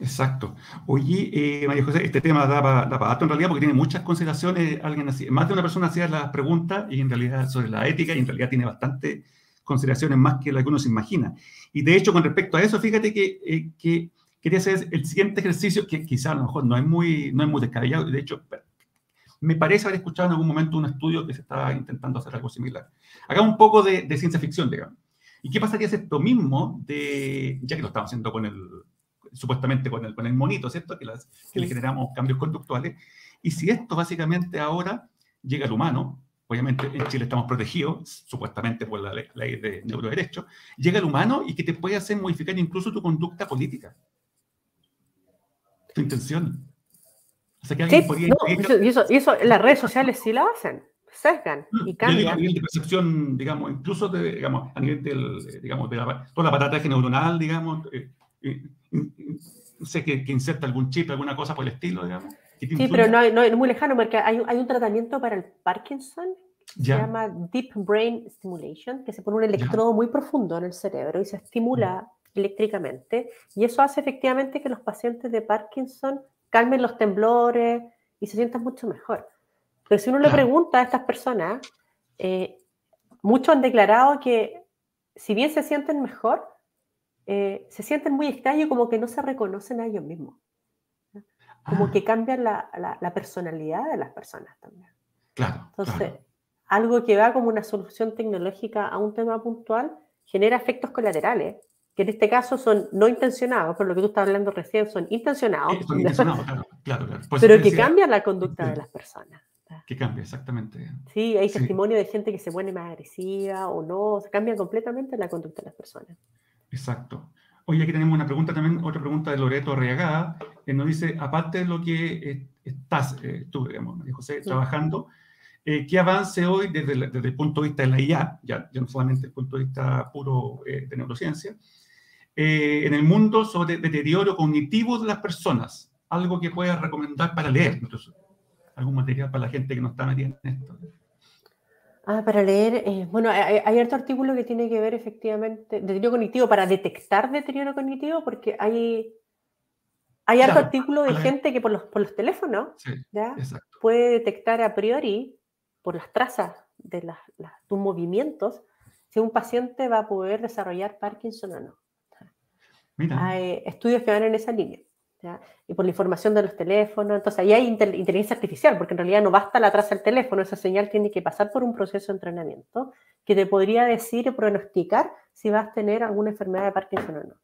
Exacto. Oye, eh, María José, este tema da para en realidad porque tiene muchas consideraciones. Alguien así, más de una persona hacía las preguntas y en realidad sobre la ética y en realidad tiene bastante consideraciones más que las que uno se imagina. Y de hecho, con respecto a eso, fíjate que, eh, que quería hacer el siguiente ejercicio que quizá a lo mejor no es muy, no es muy descabellado. De hecho, me parece haber escuchado en algún momento un estudio que se estaba intentando hacer algo similar. Haga un poco de, de ciencia ficción, digamos. ¿Y qué pasaría si esto mismo, de, ya que lo estamos haciendo con el, supuestamente con el, con el monito, ¿cierto? Que, las, que le generamos cambios conductuales. Y si esto básicamente ahora llega al humano, obviamente en Chile estamos protegidos, supuestamente por la ley, de neuroderecho, llega al humano y que te puede hacer modificar incluso tu conducta política, tu intención. O sea, que alguien podría y, eso, y, eso, las redes sociales sí lo hacen, sesgan y cambian. a nivel de percepción, digamos, incluso de, digamos, a nivel del, digamos, de la, toda la patata digamos, eh, no sé, que, que, inserta algún chip, alguna cosa por el estilo, digamos. Sí, pero no, no, es muy lejano porque hay, hay un tratamiento para el Parkinson se llama Deep Brain Stimulation, que se pone un electrodo muy profundo en el cerebro y se estimula eléctricamente. Y eso hace efectivamente que los pacientes de Parkinson calmen los temblores y se sientan mucho mejor. Pero si uno le pregunta a estas personas, eh, muchos han declarado que si bien se sienten mejor, eh, se sienten muy extraños, como que no se reconocen a ellos mismos. Como ah. que cambian la, la, personalidad de las personas también. Claro. Entonces, algo que va como una solución tecnológica a un tema puntual genera efectos colaterales, que en este caso son no intencionados, por lo que tú estás hablando recién, son intencionados. son intencionados, claro, claro, pero que cambian la conducta de las personas. Que cambia, exactamente. Sí, hay testimonio de gente que se pone más agresiva o no, se cambia completamente la conducta de las personas. Exacto. Oye, aquí tenemos una pregunta también, otra pregunta de Loreto Arriagada, que nos dice, aparte de lo que eh, estás, eh, tú, digamos, José, trabajando, eh, ¿qué avance hoy desde, el punto de vista de la IA, ya, no solamente el punto de vista puro de neurociencia, en el mundo sobre deterioro cognitivo de las personas? Algo que puedas recomendar para leer, incluso. Algún material para la gente que no está metida en esto. Ah, para leer, eh, bueno, hay, hay otro artículo que tiene que ver efectivamente, deterioro cognitivo, para detectar deterioro cognitivo, porque hay, hay otro artículo de gente que por los, por los teléfonos ¿ya? puede detectar a priori, por las trazas de las, tus movimientos, si un paciente va a poder desarrollar Parkinson o no. Hay estudios que van en esa línea y por la información de los teléfonos. Entonces, ahí hay inteligencia artificial, porque en realidad no basta la traza del teléfono, esa señal tiene que pasar por un proceso de entrenamiento que te podría decir o pronosticar si vas a tener alguna enfermedad de Parkinson o no.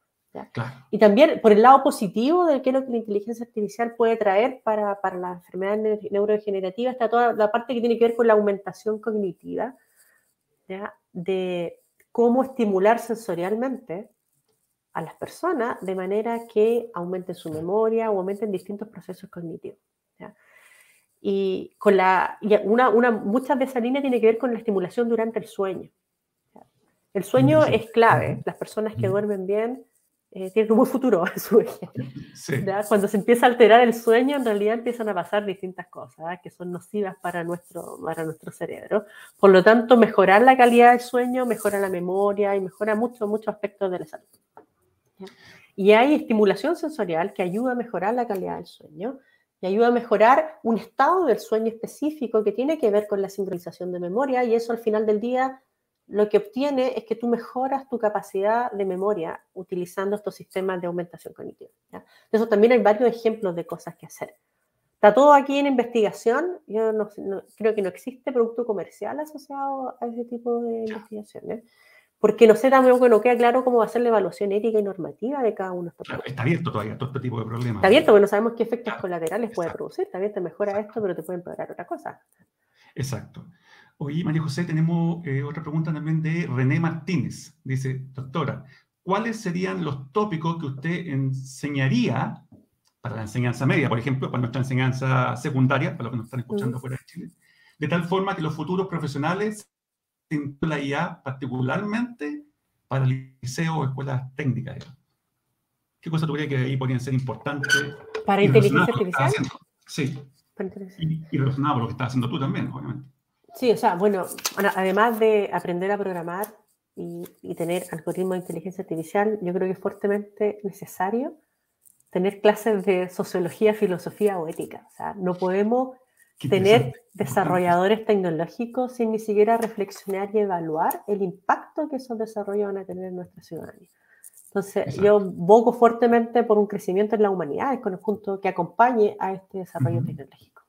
Y también por el lado positivo de qué es lo que la inteligencia artificial puede traer para, para la enfermedad neurodegenerativa, está toda la parte que tiene que ver con la aumentación cognitiva, de cómo estimular sensorialmente a las personas de manera que aumenten su memoria o aumenten distintos procesos cognitivos. Y, con la, una, una, muchas de esa línea tiene que ver con la estimulación durante el sueño. El sueño es clave. Las personas que duermen bien eh, tienen un buen futuro en su Cuando se empieza a alterar el sueño, en realidad empiezan a pasar distintas cosas que son nocivas para nuestro, para nuestro cerebro. Por lo tanto, mejorar la calidad del sueño mejora la memoria y mejora muchos muchos aspectos de la salud. Y hay estimulación sensorial que ayuda a mejorar la calidad del sueño y ayuda a mejorar un estado del sueño específico que tiene que ver con la sincronización de memoria y eso al final del día lo que obtiene es que tú mejoras tu capacidad de memoria utilizando estos sistemas de aumentación cognitiva. ¿ya? Eso también hay varios ejemplos de cosas que hacer. Está todo aquí en investigación. Yo no, creo que no existe producto comercial asociado a ese tipo de investigaciones porque no sé tampoco no queda claro cómo va a ser la evaluación ética y normativa de cada uno de estos claro, Está abierto todavía todo este tipo de problemas. Está abierto, porque no sabemos qué efectos colaterales puede producir. Está abierto, mejora esto, pero te puede empeorar otra cosa. Exacto. Oye, María José, tenemos eh, otra pregunta también de René Martínez. Dice, doctora, ¿cuáles serían los tópicos que usted enseñaría para la enseñanza media, por ejemplo, para nuestra enseñanza secundaria, para los que nos están escuchando fuera de Chile, de tal forma que los futuros profesionales la IA particularmente para el liceo o escuelas técnicas. ¿Qué cosas tú crees que ahí podrían ser importantes? ¿Para inteligencia artificial? Sí. Y, y relacionado con lo que estás haciendo tú también, obviamente. Sí, o sea, bueno, además de aprender a programar y, y, tener algoritmos de inteligencia artificial, yo creo que es fuertemente necesario tener clases de sociología, filosofía o ética. O sea, no podemos tener desarrolladores tecnológicos sin ni siquiera reflexionar y evaluar el impacto que esos desarrollos van a tener en nuestra ciudadanía. Entonces, yo bogo fuertemente por un crecimiento en la humanidad, en conjunto que acompañe a este desarrollo tecnológico.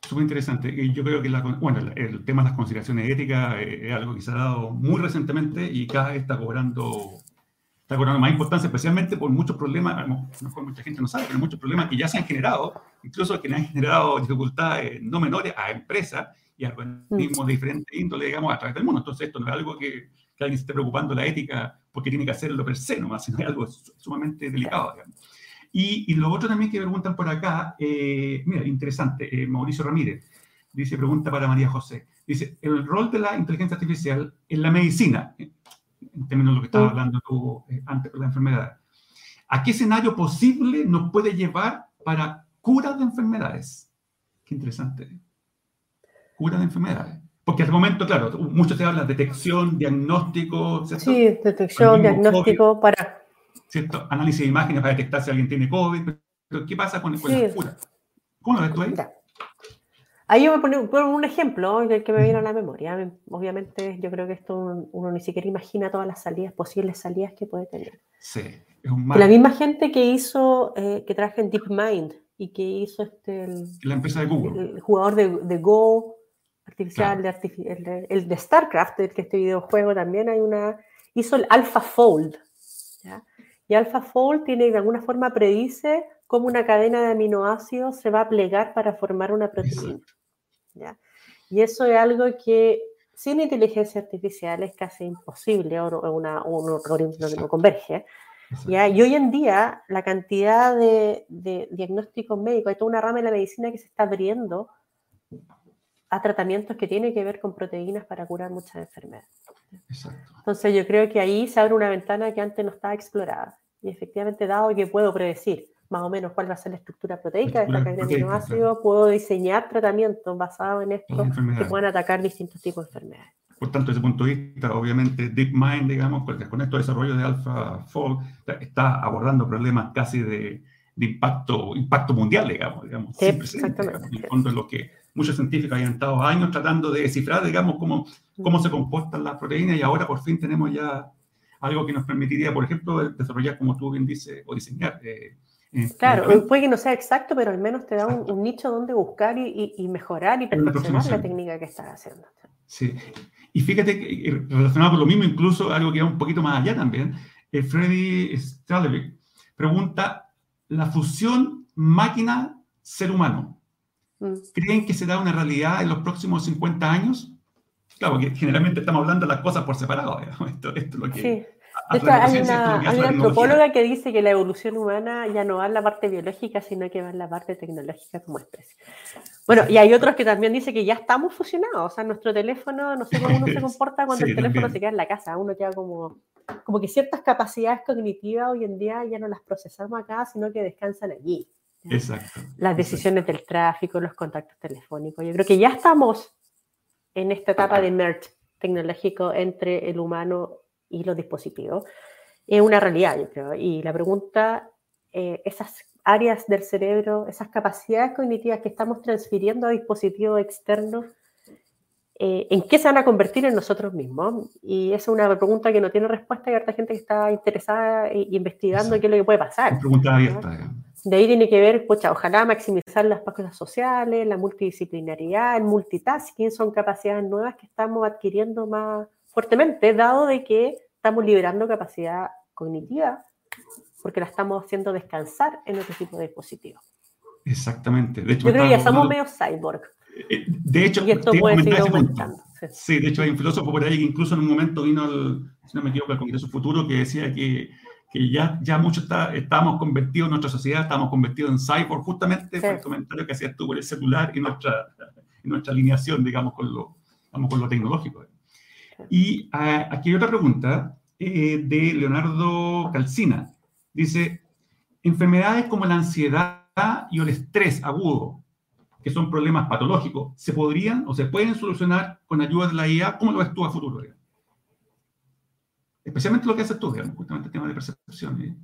Súper interesante. Yo creo que bueno, el tema de las consideraciones éticas eh, es algo que se ha dado muy recientemente y cada vez está cobrando está cobrando más importancia, especialmente por muchos problemas, a lo mejor mucha gente no sabe, pero muchos problemas que ya se han generado, incluso que han generado dificultades no menores a empresas y a organismos de diferente índole, digamos, a través del mundo. Entonces, esto no es algo que, que alguien se esté preocupando la ética porque tiene que hacerlo per se nomás, sino es algo sumamente delicado, digamos. Y, y, lo otro también que preguntan por acá, eh, mira, interesante, eh, Mauricio Ramírez, dice, pregunta para María José, dice, el rol de la inteligencia artificial en la medicina, en términos de lo que estabas hablando tú eh, antes de la enfermedad. ¿A qué escenario posible nos puede llevar para cura de enfermedades. Qué interesante. Cura de enfermedades. Porque al momento, claro, mucho se habla de detección, diagnóstico. ¿cierto? Sí, detección, diagnóstico para... ¿Cierto? Análisis de imágenes para detectar si alguien tiene COVID. Pero ¿qué pasa con, con la cura? ¿Cómo lo ves tú ahí? Ahí yo me pongo un ejemplo que me viene a la memoria. Obviamente, yo creo que esto uno, ni siquiera imagina todas las salidas, posibles salidas que puede tener. Sí, es un mal. La misma gente que hizo, eh, que traje en DeepMind y que hizo este. la empresa de Google. El, jugador de, de, Go, artificial, de el, de StarCraft, el que este videojuego también hay una. Hizo el AlphaFold. ¿ya? Y AlphaFold tiene de alguna forma predice cómo una cadena de aminoácidos se va a plegar para formar una proteína. ¿Ya? Y eso es algo que sin inteligencia artificial es casi imposible, o, una, un algoritmo no converge. ¿ya? Y hoy en día la cantidad de, diagnósticos médicos, hay toda una rama de la medicina que se está abriendo a tratamientos que tienen que ver con proteínas para curar muchas enfermedades. Entonces yo creo que ahí se abre una ventana que antes no estaba explorada. Y efectivamente, dado que puedo predecir más o menos cuál va a ser la estructura proteica de esta cadena de aminoácidos, puedo diseñar tratamientos basados en esto que puedan atacar distintos tipos de enfermedades. Por tanto, desde ese punto de vista, obviamente, DeepMind, digamos, con estos desarrollos de AlphaFold, está abordando problemas casi de, impacto, impacto mundial, digamos, digamos sí, exactamente. En el fondo es lo que muchos científicos han estado años tratando de descifrar, digamos, cómo, cómo se comportan las proteínas y ahora por fin tenemos ya algo que nos permitiría, por ejemplo, desarrollar, como tú bien dices, o diseñar eh, Claro, puede que no sea exacto, pero al menos te da un, nicho donde buscar y, mejorar y perfeccionar la técnica que estás haciendo. Sí, y fíjate que relacionado con lo mismo, incluso algo que va un poquito más allá también, eh, Freddy Stralevic pregunta, ¿la fusión máquina-ser humano mm. creen que será una realidad en los próximos 50 años? Claro, porque generalmente estamos hablando de las cosas por separado. Esto, esto, es lo que hay una, antropóloga que dice que la evolución humana ya no va en la parte biológica, sino que va en la parte tecnológica como especie. Bueno, y hay otros que también dicen que ya estamos fusionados. O sea, nuestro teléfono, no sé cómo uno se comporta cuando el teléfono se queda en la casa. Uno queda como, como que ciertas capacidades cognitivas hoy en día ya no las procesamos acá, sino que descansan allí. Exacto. Las decisiones del tráfico, los contactos telefónicos. Yo creo que ya estamos en esta etapa de merge tecnológico entre el humano y los dispositivos, es una realidad, yo creo. Y la pregunta, eh, esas áreas del cerebro, esas capacidades cognitivas que estamos transfiriendo a dispositivos externos, eh, ¿en qué se van a convertir en nosotros mismos? Y esa es una pregunta que no tiene respuesta y hay harta gente que está interesada e, investigando qué es lo que puede pasar. Pregunta abierta. De ahí tiene que ver, ojalá maximizar las cosas sociales, la multidisciplinaridad, el multitasking, son capacidades nuevas que estamos adquiriendo más, fuertemente, dado de que estamos liberando capacidad cognitiva porque la estamos haciendo descansar en otro tipo de dispositivos. Exactamente. De hecho, Yo creo que ya estamos medio cyborg. Eh, de hecho, y esto puede seguir aumentando. Sí. de hecho hay un filósofo por ahí que incluso en un momento vino, el, si no me equivoco, al Congreso Futuro que decía que, que ya, ya mucho está, estábamos convertidos en nuestra sociedad, estábamos convertidos en cyborg justamente por el comentario que hacías tú por el celular y nuestra, y nuestra alineación, digamos, con lo, digamos, con lo tecnológico. Y ah, aquí hay otra pregunta eh, de Leonardo Calcina. Dice, enfermedades como la ansiedad y el estrés agudo, que son problemas patológicos, ¿se podrían o se pueden solucionar con ayuda de la IA? ¿Cómo lo ves tú a futuro? Especialmente lo que haces tú, digamos, justamente el tema de percepción. ¿eh?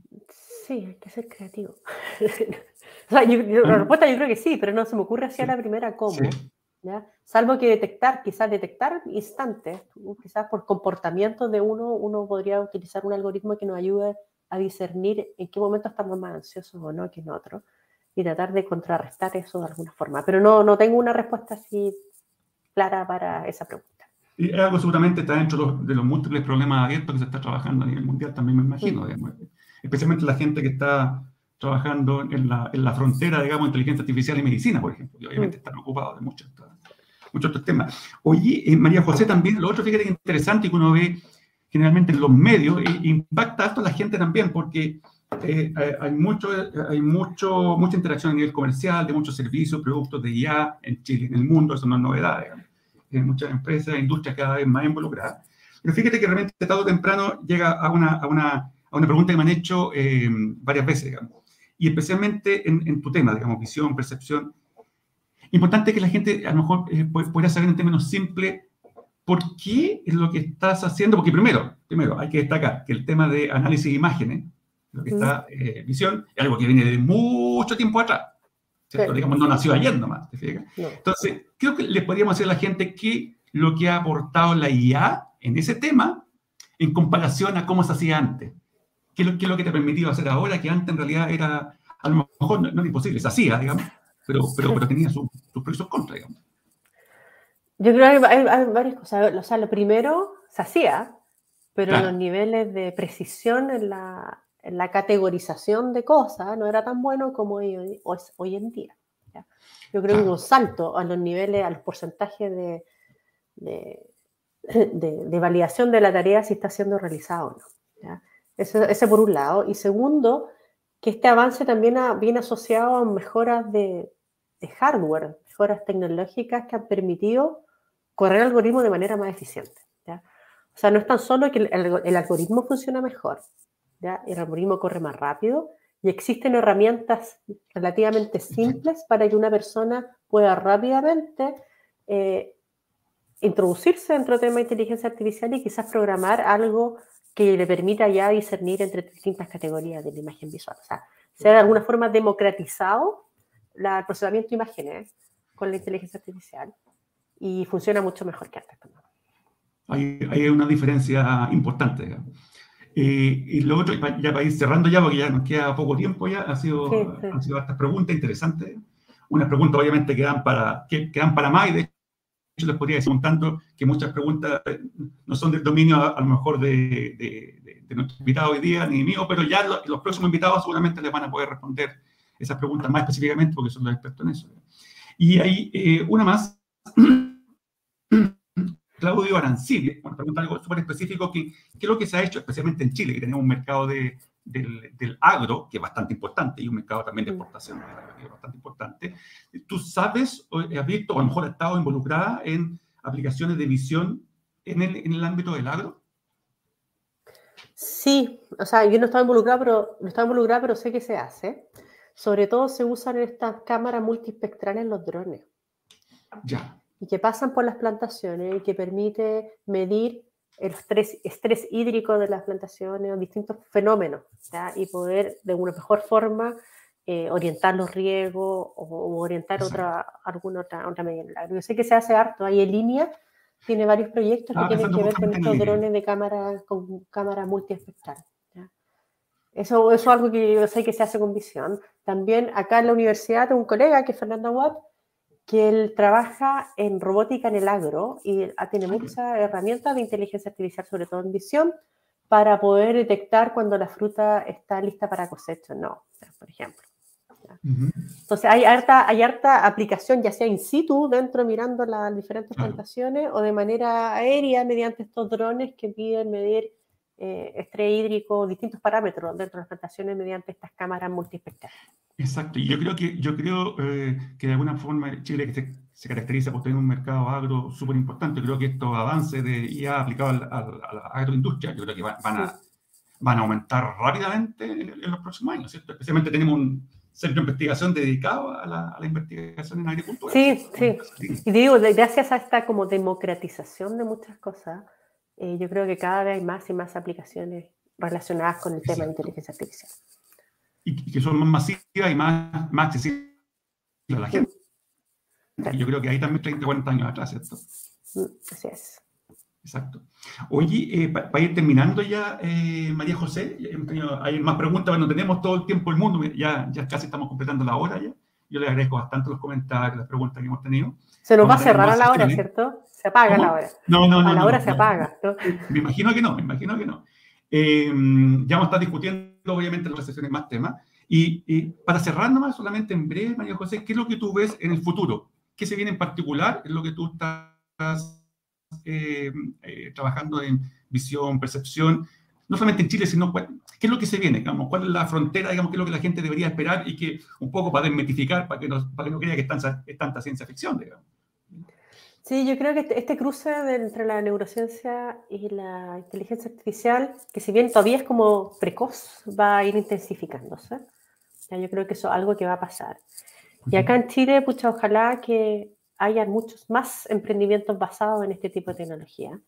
Sí, hay que ser creativo. la ¿Ah? respuesta yo creo que sí, pero no se me ocurre así a la primera cómo. Salvo que detectar, quizás detectar instantes, quizás por comportamiento de uno, uno podría utilizar un algoritmo que nos ayude a discernir en qué momento estamos más ansiosos o no que en otro y tratar de contrarrestar eso de alguna forma. Pero no, no tengo una respuesta así clara para esa pregunta. Y algo seguramente está dentro de los múltiples problemas abiertos que se está trabajando a nivel mundial, también me imagino, especialmente la gente que está trabajando en la, en la frontera, digamos, inteligencia artificial y medicina, por ejemplo, y obviamente mm. están ocupados de muchos, muchos otros temas. Oye, eh, María José, también, lo otro, fíjate que interesante que uno ve generalmente en los medios, e impacta esto a la gente también, porque eh, hay, mucho, hay mucho, mucha interacción a nivel comercial, de muchos servicios, productos de IA en Chile, en el mundo, eso no es novedad, Hay muchas empresas, industrias cada vez más involucradas. Pero fíjate que realmente tarde o temprano llega a una, a una, a una pregunta que me han hecho varias veces, digamos y especialmente en, tu tema, digamos, visión, percepción. Importante que la gente a lo mejor eh, pueda saber en términos simples por qué es lo que estás haciendo, porque primero, primero hay que destacar que el tema de análisis de imágenes, lo que está eh, visión, es algo que viene de mucho tiempo atrás. Digamos, no nació ayer nomás, ¿te fijas? Entonces, creo que le podríamos decir a la gente que lo que ha aportado la IA en ese tema en comparación a cómo se hacía antes. ¿Qué es lo, que te ha permitido hacer ahora que antes en realidad era, a lo mejor no, era imposible, se hacía, digamos, pero, pero, pero tenía sus su pros y sus contras, digamos. Yo creo que hay, varias cosas. O sea, lo primero se hacía, pero los niveles de precisión en la, en la, categorización de cosas no era tan bueno como hoy, hoy en día. Yo creo que hubo un salto a los niveles, a los porcentajes de, de, de, validación de la tarea si está siendo realizada o no. Eso, ese por un lado. Y segundo, que este avance también viene asociado a mejoras de, de hardware, mejoras tecnológicas que han permitido correr el algoritmo de manera más eficiente. ¿ya? O sea, no es tan solo que el, algoritmo funciona mejor, ¿ya? el algoritmo corre más rápido y existen herramientas relativamente simples para que una persona pueda rápidamente eh, introducirse dentro del tema de inteligencia artificial y quizás programar algo que le permita ya discernir entre distintas categorías de la imagen visual. O sea, se ha de alguna forma democratizado el procesamiento de imágenes con la inteligencia artificial y funciona mucho mejor que antes también. Hay, una diferencia importante. Eh, y lo otro, ya para ir cerrando ya, porque ya nos queda poco tiempo ya, ha sido, han sido estas preguntas interesantes. Unas preguntas obviamente que dan para, que, que dan para más y de hecho les podría decir un tanto que muchas preguntas eh, no son del dominio a, lo mejor de, nuestro invitado hoy día ni mío, pero ya los próximos invitados seguramente les van a poder responder esas preguntas más específicamente porque son los expertos en eso. Y hay eh, una más Claudio Arancibia, bueno, pregunta algo súper específico, ¿qué, ¿qué, es lo que se ha hecho especialmente en Chile, que tenemos un mercado de, del, del, agro, que es bastante importante, y un mercado también de exportación, que es bastante importante. ¿Tú sabes, o has visto, o a lo mejor has estado involucrada en aplicaciones de visión en el, en el ámbito del agro? Sí, o sea, yo no estaba involucrada, pero, no estaba involucrada, pero sé que se hace. Sobre todo se usan estas cámaras multispectrales en los drones. Ya y que pasan por las plantaciones y que permite medir el estrés, estrés hídrico de las plantaciones o distintos fenómenos y poder de una mejor forma eh, orientar los riegos o, orientar otra, alguna otra, otra medida. Yo sé que se hace harto, ahí en línea tiene varios proyectos que ah, tienen que ver con estos drones de cámara, con cámara multiespectral. Eso, eso es algo que yo sé que se hace con visión. También acá en la universidad un colega que es Fernando Watt, que él trabaja en robótica en el agro y tiene muchas herramientas de inteligencia artificial, sobre todo en visión, para poder detectar cuando la fruta está lista para cosecha no, por ejemplo. Entonces hay harta, hay harta aplicación, ya sea in situ, dentro mirando las diferentes plantaciones, o de manera aérea mediante estos drones que piden medir eh, estrés hídrico, distintos parámetros dentro de las plantaciones mediante estas cámaras multiespectrales. Exacto, y yo creo que, yo creo, eh, que de alguna forma Chile se, se, caracteriza por tener un mercado agro súper importante. Creo que estos avances de IA aplicados a la agroindustria, yo creo que van, a, van a aumentar rápidamente en, los próximos años, ¿cierto? Especialmente tenemos un centro de investigación dedicado a la, a la investigación en agricultura. Sí, sí. Y digo, gracias a esta como democratización de muchas cosas, eh, yo creo que cada vez hay más y más aplicaciones relacionadas con el tema de inteligencia artificial y, que son más masivas y más, más accesibles a la gente. yo creo que hay también 30, 40 años atrás, ¿cierto? Mm, así es. Exacto. Oye, eh, para ir terminando ya, eh, María José, hay más preguntas, bueno, tenemos todo el tiempo del mundo, ya, ya casi estamos completando la hora ya. Yo le agradezco bastante los comentarios, las preguntas que hemos tenido. Se nos va a cerrar a la hora, ¿cierto? Se apaga la hora. No, no, no. A la hora se apaga. Me imagino que no, me imagino que no. Eh, ya vamos a estar discutiendo, obviamente, en las sesiones más temas. Y, para cerrar nomás, solamente en breve, María José, ¿qué es lo que tú ves en el futuro? ¿Qué se viene en particular en lo que tú estás eh, eh, trabajando en visión, percepción? No solamente en Chile, sino qué es lo que se viene, digamos, cuál es la frontera, digamos, qué es lo que la gente debería esperar y que un poco para desmetificar, para que no, para que no crea que es tanta, es tanta ciencia ficción, digamos. Sí, yo creo que este, este cruce entre la neurociencia y la inteligencia artificial, que si bien todavía es como precoz, va a ir intensificándose. yo creo que eso es algo que va a pasar. Y acá en Chile, pucha, ojalá que haya muchos más emprendimientos basados en este tipo de tecnología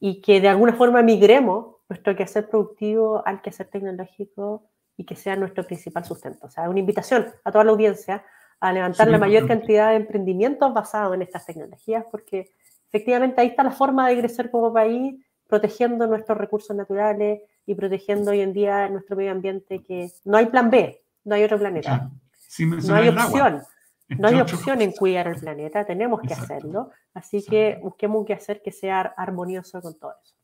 y que de alguna forma migremos nuestro quehacer productivo al quehacer tecnológico y que sea nuestro principal sustento. O sea, una invitación a toda la audiencia a levantar la mayor cantidad de emprendimientos basados en estas tecnologías, porque efectivamente ahí está la forma de crecer como país, protegiendo nuestros recursos naturales y protegiendo hoy en día nuestro medio ambiente, que no hay plan B, no hay otro planeta. no hay opción. No hay opción en cuidar el planeta, tenemos que hacerlo, así que busquemos que hacer que sea armonioso con todo eso.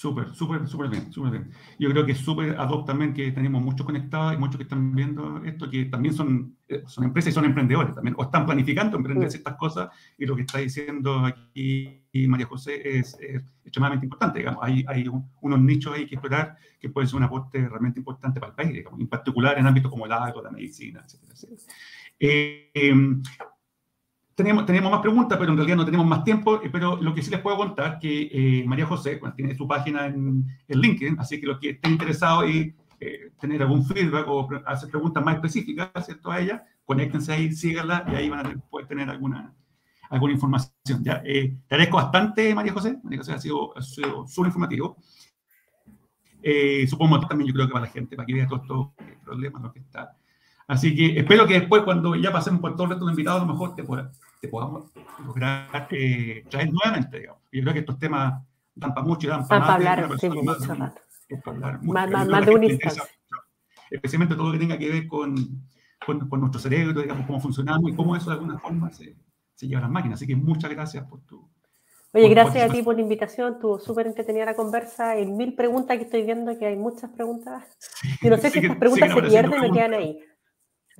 Súper, súper, súper bien, súper bien. Yo creo que es súper ad hoc también que tenemos muchos conectados y muchos que están viendo esto, que también son, eh, son empresas y son emprendedores también, o están planificando emprender estas cosas, y lo que está diciendo aquí María José es, extremadamente importante, digamos. Hay, hay unos nichos ahí que explorar que pueden ser un aporte realmente importante para el país, digamos, en particular en ámbitos como el agro, la medicina, etcétera, etcétera. Eh, em, tenemos, tenemos más preguntas, pero en realidad no tenemos más tiempo. Eh, pero lo que sí les puedo contar que eh, María José tiene su página en, LinkedIn, así que los que estén interesados en eh, tener algún feedback o hacer preguntas más específicas ¿cierto? a ella, conéctense ahí, síganla y ahí van a poder tener alguna, alguna información. ¿ya? te agradezco bastante, María José. María José ha sido, súper informativo. supongo también yo creo que para la gente, para que vea todos estos problemas, lo que está. Así que espero que después, cuando ya pasemos por todo el resto de invitados, a lo mejor te, te podamos lograr eh, traer nuevamente, digamos. Yo creo que estos temas dan para mucho y dan para, hablar, sí, mucho rato. Más, más, de un instante. Especialmente todo lo que tenga que ver con, con, con, nuestro cerebro, digamos, cómo funcionamos y cómo eso de alguna forma se, se lleva a las máquinas. Así que muchas gracias por tu, Oye, gracias a ti por la invitación, estuvo súper entretenida la conversa. Hay mil preguntas que estoy viendo, que hay muchas preguntas. y no sé si estas preguntas se pierden o quedan ahí.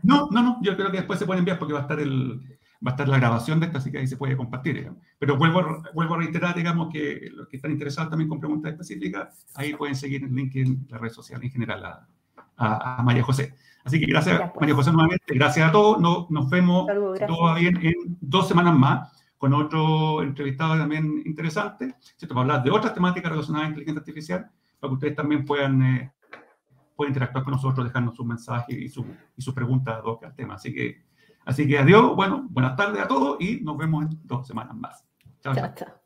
No, no, no, yo creo que después se pueden enviar porque va a estar el, va a estar la grabación de esta, así que ahí se puede compartir. Pero vuelvo, vuelvo a reiterar, digamos, que los que están interesados también con preguntas específicas, ahí pueden seguir el link en la red social en general a, a, María José. Así que gracias, pues. María José, nuevamente. Gracias a todos. Nos, nos vemos todo va bien en dos semanas más con otro entrevistado también interesante, ¿cierto? para hablar de otras temáticas relacionadas a inteligencia artificial, para que ustedes también puedan, eh, puedan interactuar con nosotros, dejarnos sus mensajes y, su, y sus preguntas al tema. Así que Así que adiós, bueno, buenas tardes a todos y nos vemos en dos semanas más. chao. chao. chao.